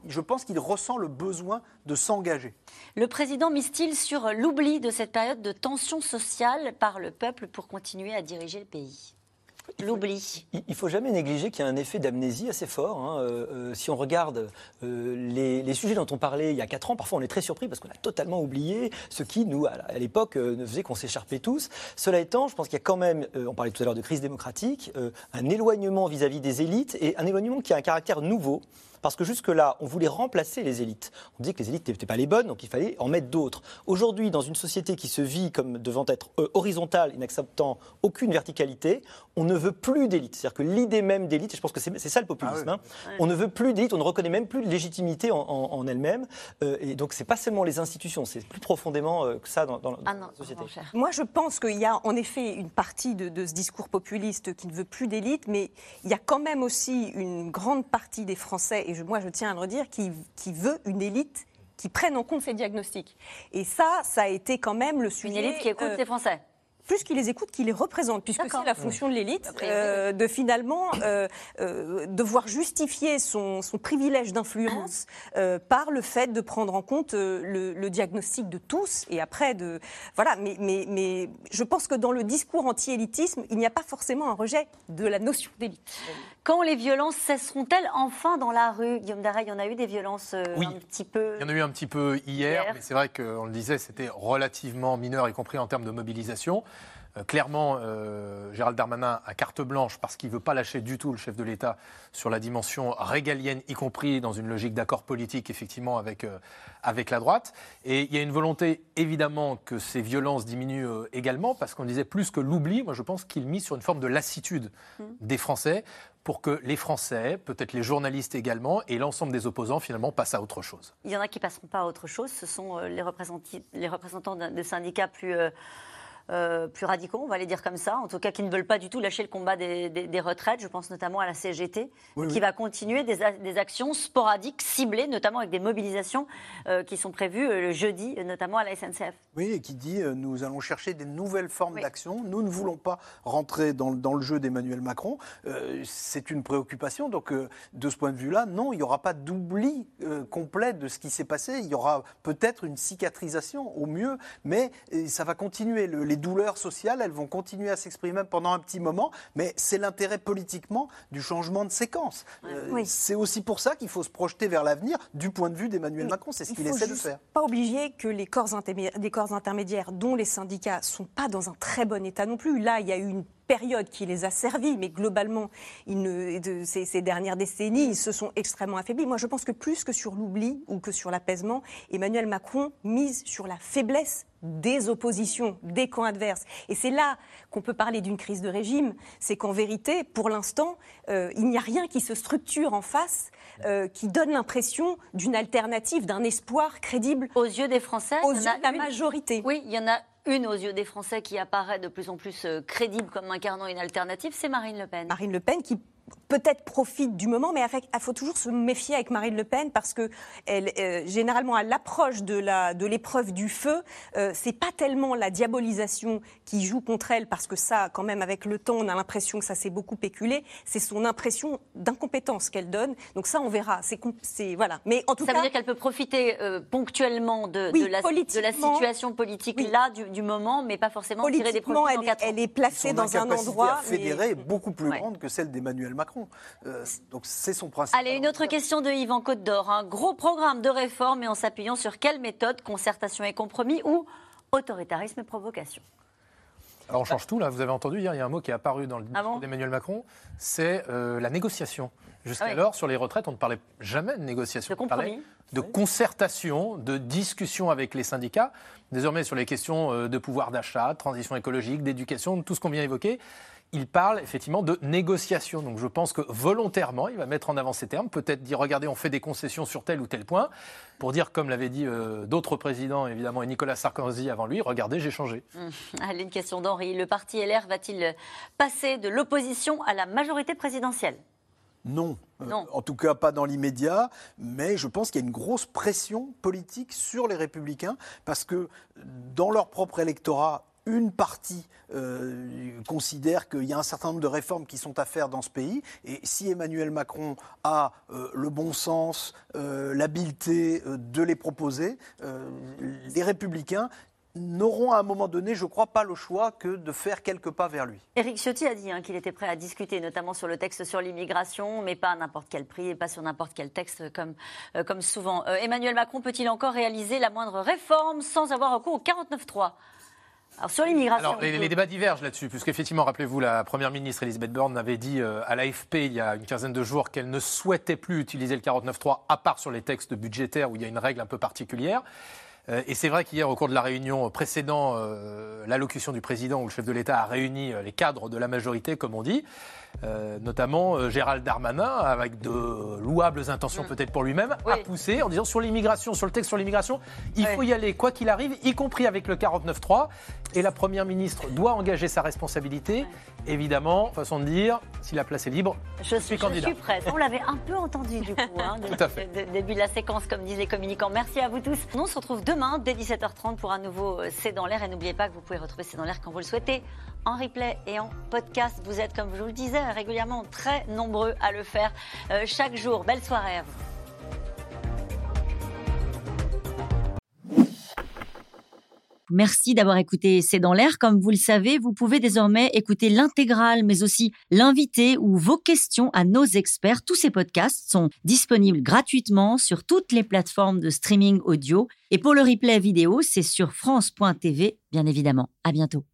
je pense qu'il ressent le besoin de s'engager. Le président mise-t-il sur l'oubli de cette période de tension sociale par le peuple pour continuer à diriger le pays L'oubli. Il ne faut jamais négliger qu'il y a un effet d'amnésie assez fort. hein. Euh, euh, si on regarde euh, les, les sujets dont on parlait il y a 4 ans, parfois on est très surpris parce qu'on a totalement oublié ce qui, nous, à l'époque, euh, ne faisait qu'on s'écharpait tous. Cela étant, je pense qu'il y a quand même, on parlait tout à l'heure de crise démocratique, un éloignement vis-à-vis des élites et un éloignement qui a un caractère nouveau. Parce que jusque-là, on voulait remplacer les élites. On disait que les élites n'étaient pas les bonnes, donc il fallait en mettre d'autres. Aujourd'hui, dans une société qui se vit comme devant être euh, horizontale et n'acceptant aucune verticalité, on ne veut plus d'élite. C'est-à-dire que l'idée même d'élite, et je pense que c'est ça le populisme, hein, on ne veut plus d'élite, on ne reconnaît même plus de légitimité en, en- en elle-même. Euh, et donc, c'est pas seulement les institutions, c'est plus profondément euh, que ça dans, dans- dans Ah la société. Moi, je pense qu'il y a en effet une partie de, de ce discours populiste qui ne veut plus d'élite, mais il y a quand même aussi une grande partie des Français, et je- moi je tiens à le redire, qui, qui veut une élite qui prenne en compte ces diagnostics. Et ça, ça a été quand même le sujet. Une élite qui écoute euh, les Français. plus qu'il les écoute, qu'il les représente, puisque c'est la fonction de l'élite, euh, de finalement euh, euh, devoir justifier son, son privilège d'influence par le fait de prendre en compte le, le diagnostic de tous et après de voilà. Mais, mais, mais je pense que dans le discours anti-élitisme, il n'y a pas forcément un rejet de la notion d'élite. Quand les violences cesseront-elles enfin dans la rue? Guillaume Darey, il y en a eu des violences euh, Oui. un petit peu. Il y en a eu un petit peu hier, Hier. mais c'est vrai qu'on le disait, c'était relativement mineur, y compris en termes de mobilisation. Euh, clairement, euh, Gérald Darmanin a carte blanche parce qu'il ne veut pas lâcher du tout le chef de l'État sur la dimension régalienne, y compris dans une logique d'accord politique, effectivement, avec, avec la droite. Et il y a une volonté, évidemment, que ces violences diminuent également, parce qu'on disait plus que l'oubli, moi je pense qu'il mise sur une forme de lassitude des Français pour que les Français, peut-être les journalistes également, et l'ensemble des opposants, finalement, passent à autre chose. Il y en a qui passeront pas à autre chose. Ce sont euh, les, représentants, des syndicats plus, euh, plus radicaux, on va les dire comme ça. En tout cas, qui ne veulent pas du tout lâcher le combat des, des- des retraites. Je pense notamment à la CGT, Oui, qui oui. va continuer des, actions sporadiques, ciblées, notamment avec des mobilisations euh, qui sont prévues euh, le jeudi, notamment à la SNCF. Oui, et qui dit euh, nous allons chercher des nouvelles formes Oui. d'action. Nous ne voulons pas rentrer dans, le- dans le jeu d'Emmanuel Macron. C'est une préoccupation. Donc, de ce point de vue-là, non, il n'y aura pas d'oubli complet de ce qui s'est passé. Il y aura peut-être une cicatrisation au mieux, mais ça va continuer. Le- les douleurs sociales, elles vont continuer à s'exprimer pendant un petit moment, mais c'est l'intérêt politiquement du changement de séquence. Euh, Oui. C'est aussi pour ça qu'il faut se projeter vers l'avenir du point de vue d'Emmanuel Macron. C'est ce Il qu'il essaie de faire. Pas oublier que les corps, corps intermédiaires, dont les syndicats, sont pas dans un très bon état non plus. Là, il y a eu une période qui les a servis, mais globalement, ils ne- de ces, ces dernières décennies, ils se sont extrêmement affaiblis. Moi, je pense que plus que sur l'oubli ou que sur l'apaisement, Emmanuel Macron mise sur la faiblesse des oppositions, des camps adverses. Et c'est là qu'on peut parler d'une crise de régime. C'est qu'en vérité, pour l'instant, euh, il n'y a rien qui se structure en face, euh, qui donne l'impression d'une alternative, d'un espoir crédible. Aux yeux des Français, Aux il y en yeux a de la une- majorité. Oui, il y en a une aux yeux des Français qui apparaît de plus en plus euh, crédible comme incarnant une alternative, c'est Marine Le Pen. Marine Le Pen qui peut-être profite du moment, mais il faut toujours se méfier avec Marine Le Pen parce que elle, euh, généralement à l'approche de la de l'épreuve du feu, euh, c'est pas tellement la diabolisation qui joue contre elle parce que ça, quand même, avec le temps, on a l'impression que ça s'est beaucoup péculé. C'est son impression d'incompétence qu'elle donne. Donc ça, on verra. C'est voilà. Mais en tout Ça cas, veut dire qu'elle peut profiter euh, ponctuellement de, Oui, de la, de la politiquement. situation politique là du, du moment, mais pas forcément tirer des politiquement, profits elle, est- quatre ans. elle est placée Son dans un endroit. à fédérer est mais- beaucoup plus Ouais. grande que celle d'Emmanuel Macron. Euh, donc c'est son principe. Allez, une autre question de Yvan Côte d'Or. Un gros programme de réforme, mais en s'appuyant sur quelle méthode? Concertation et compromis ou autoritarisme et provocation? Alors on change tout là, vous avez entendu hier, il y a un mot qui est apparu dans le Ah discours bon? d'Emmanuel Macron, c'est euh, la négociation. Jusqu'alors, Ah oui. sur les retraites, on ne parlait jamais de négociation. De on parlait compromis. de concertation, de discussion avec les syndicats. Désormais, sur les questions euh, de pouvoir d'achat, de transition écologique, d'éducation, de tout ce qu'on vient évoquer, il parle effectivement de négociation. Donc je pense que volontairement, il va mettre en avant ces termes, peut-être dire regardez, on fait des concessions sur tel ou tel point, pour dire, comme l'avaient dit euh, d'autres présidents, évidemment, et Nicolas Sarkozy avant lui, regardez, j'ai changé. Hum, Allez, une question d'Henri. Le parti LR va-t-il passer de l'opposition à la majorité présidentielle? Non. Euh, Non. en tout cas, pas dans l'immédiat, mais je pense qu'il y a une grosse pression politique sur les républicains parce que dans leur propre électorat, une partie euh, considère qu'il y a un certain nombre de réformes qui sont à faire dans ce pays. Et si Emmanuel Macron a euh, le bon sens, euh, l'habileté de les proposer, les républicains n'auront à un moment donné, je crois, pas le choix que de faire quelques pas vers lui. Éric Ciotti a dit hein, qu'il était prêt à discuter, notamment sur le texte sur l'immigration, mais pas à n'importe quel prix et pas sur n'importe quel texte, comme, souvent. Emmanuel Macron peut-il encore réaliser la moindre réforme sans avoir recours au 49-3 Alors, sur l'immigration. Alors, les, débats divergent là-dessus, puisqu'effectivement, rappelez-vous, la première ministre Elisabeth Borne avait dit euh, à l'AFP il y a une quinzaine de jours qu'elle ne souhaitait plus utiliser le 49.3, à part sur les textes budgétaires où il y a une règle un peu particulière. Euh, et c'est vrai qu'hier, au cours de la réunion précédant euh, l'allocution du président, où le chef de l'État a réuni les cadres de la majorité, comme on dit, euh, notamment euh, Gérald Darmanin, avec de louables intentions peut-être pour lui-même, a poussé en disant sur l'immigration, sur le texte sur l'immigration, il faut y aller quoi qu'il arrive, y compris avec le 49.3. Et la Première ministre doit engager sa responsabilité. Évidemment, façon de dire, si la place est libre, Je suis, suis je candidat. suis prête. On l'avait un peu entendu du coup, hein, de- Tout à fait. de- de- début de la séquence, comme disent les communicants. Merci à vous tous. Nous, on se retrouve demain dès 17h30 pour un nouveau C'est dans l'air. Et n'oubliez pas que vous pouvez retrouver C'est dans l'air quand vous le souhaitez, en replay et en podcast. Vous êtes, comme je vous le disais, régulièrement très nombreux à le faire euh, chaque jour. Belle soirée à vous. Merci d'avoir écouté C'est dans l'air. Comme vous le savez, vous pouvez désormais écouter l'intégrale, mais aussi l'invité ou vos questions à nos experts. Tous ces podcasts sont disponibles gratuitement sur toutes les plateformes de streaming audio. Et pour le replay vidéo, c'est sur France.tv, bien évidemment. À bientôt.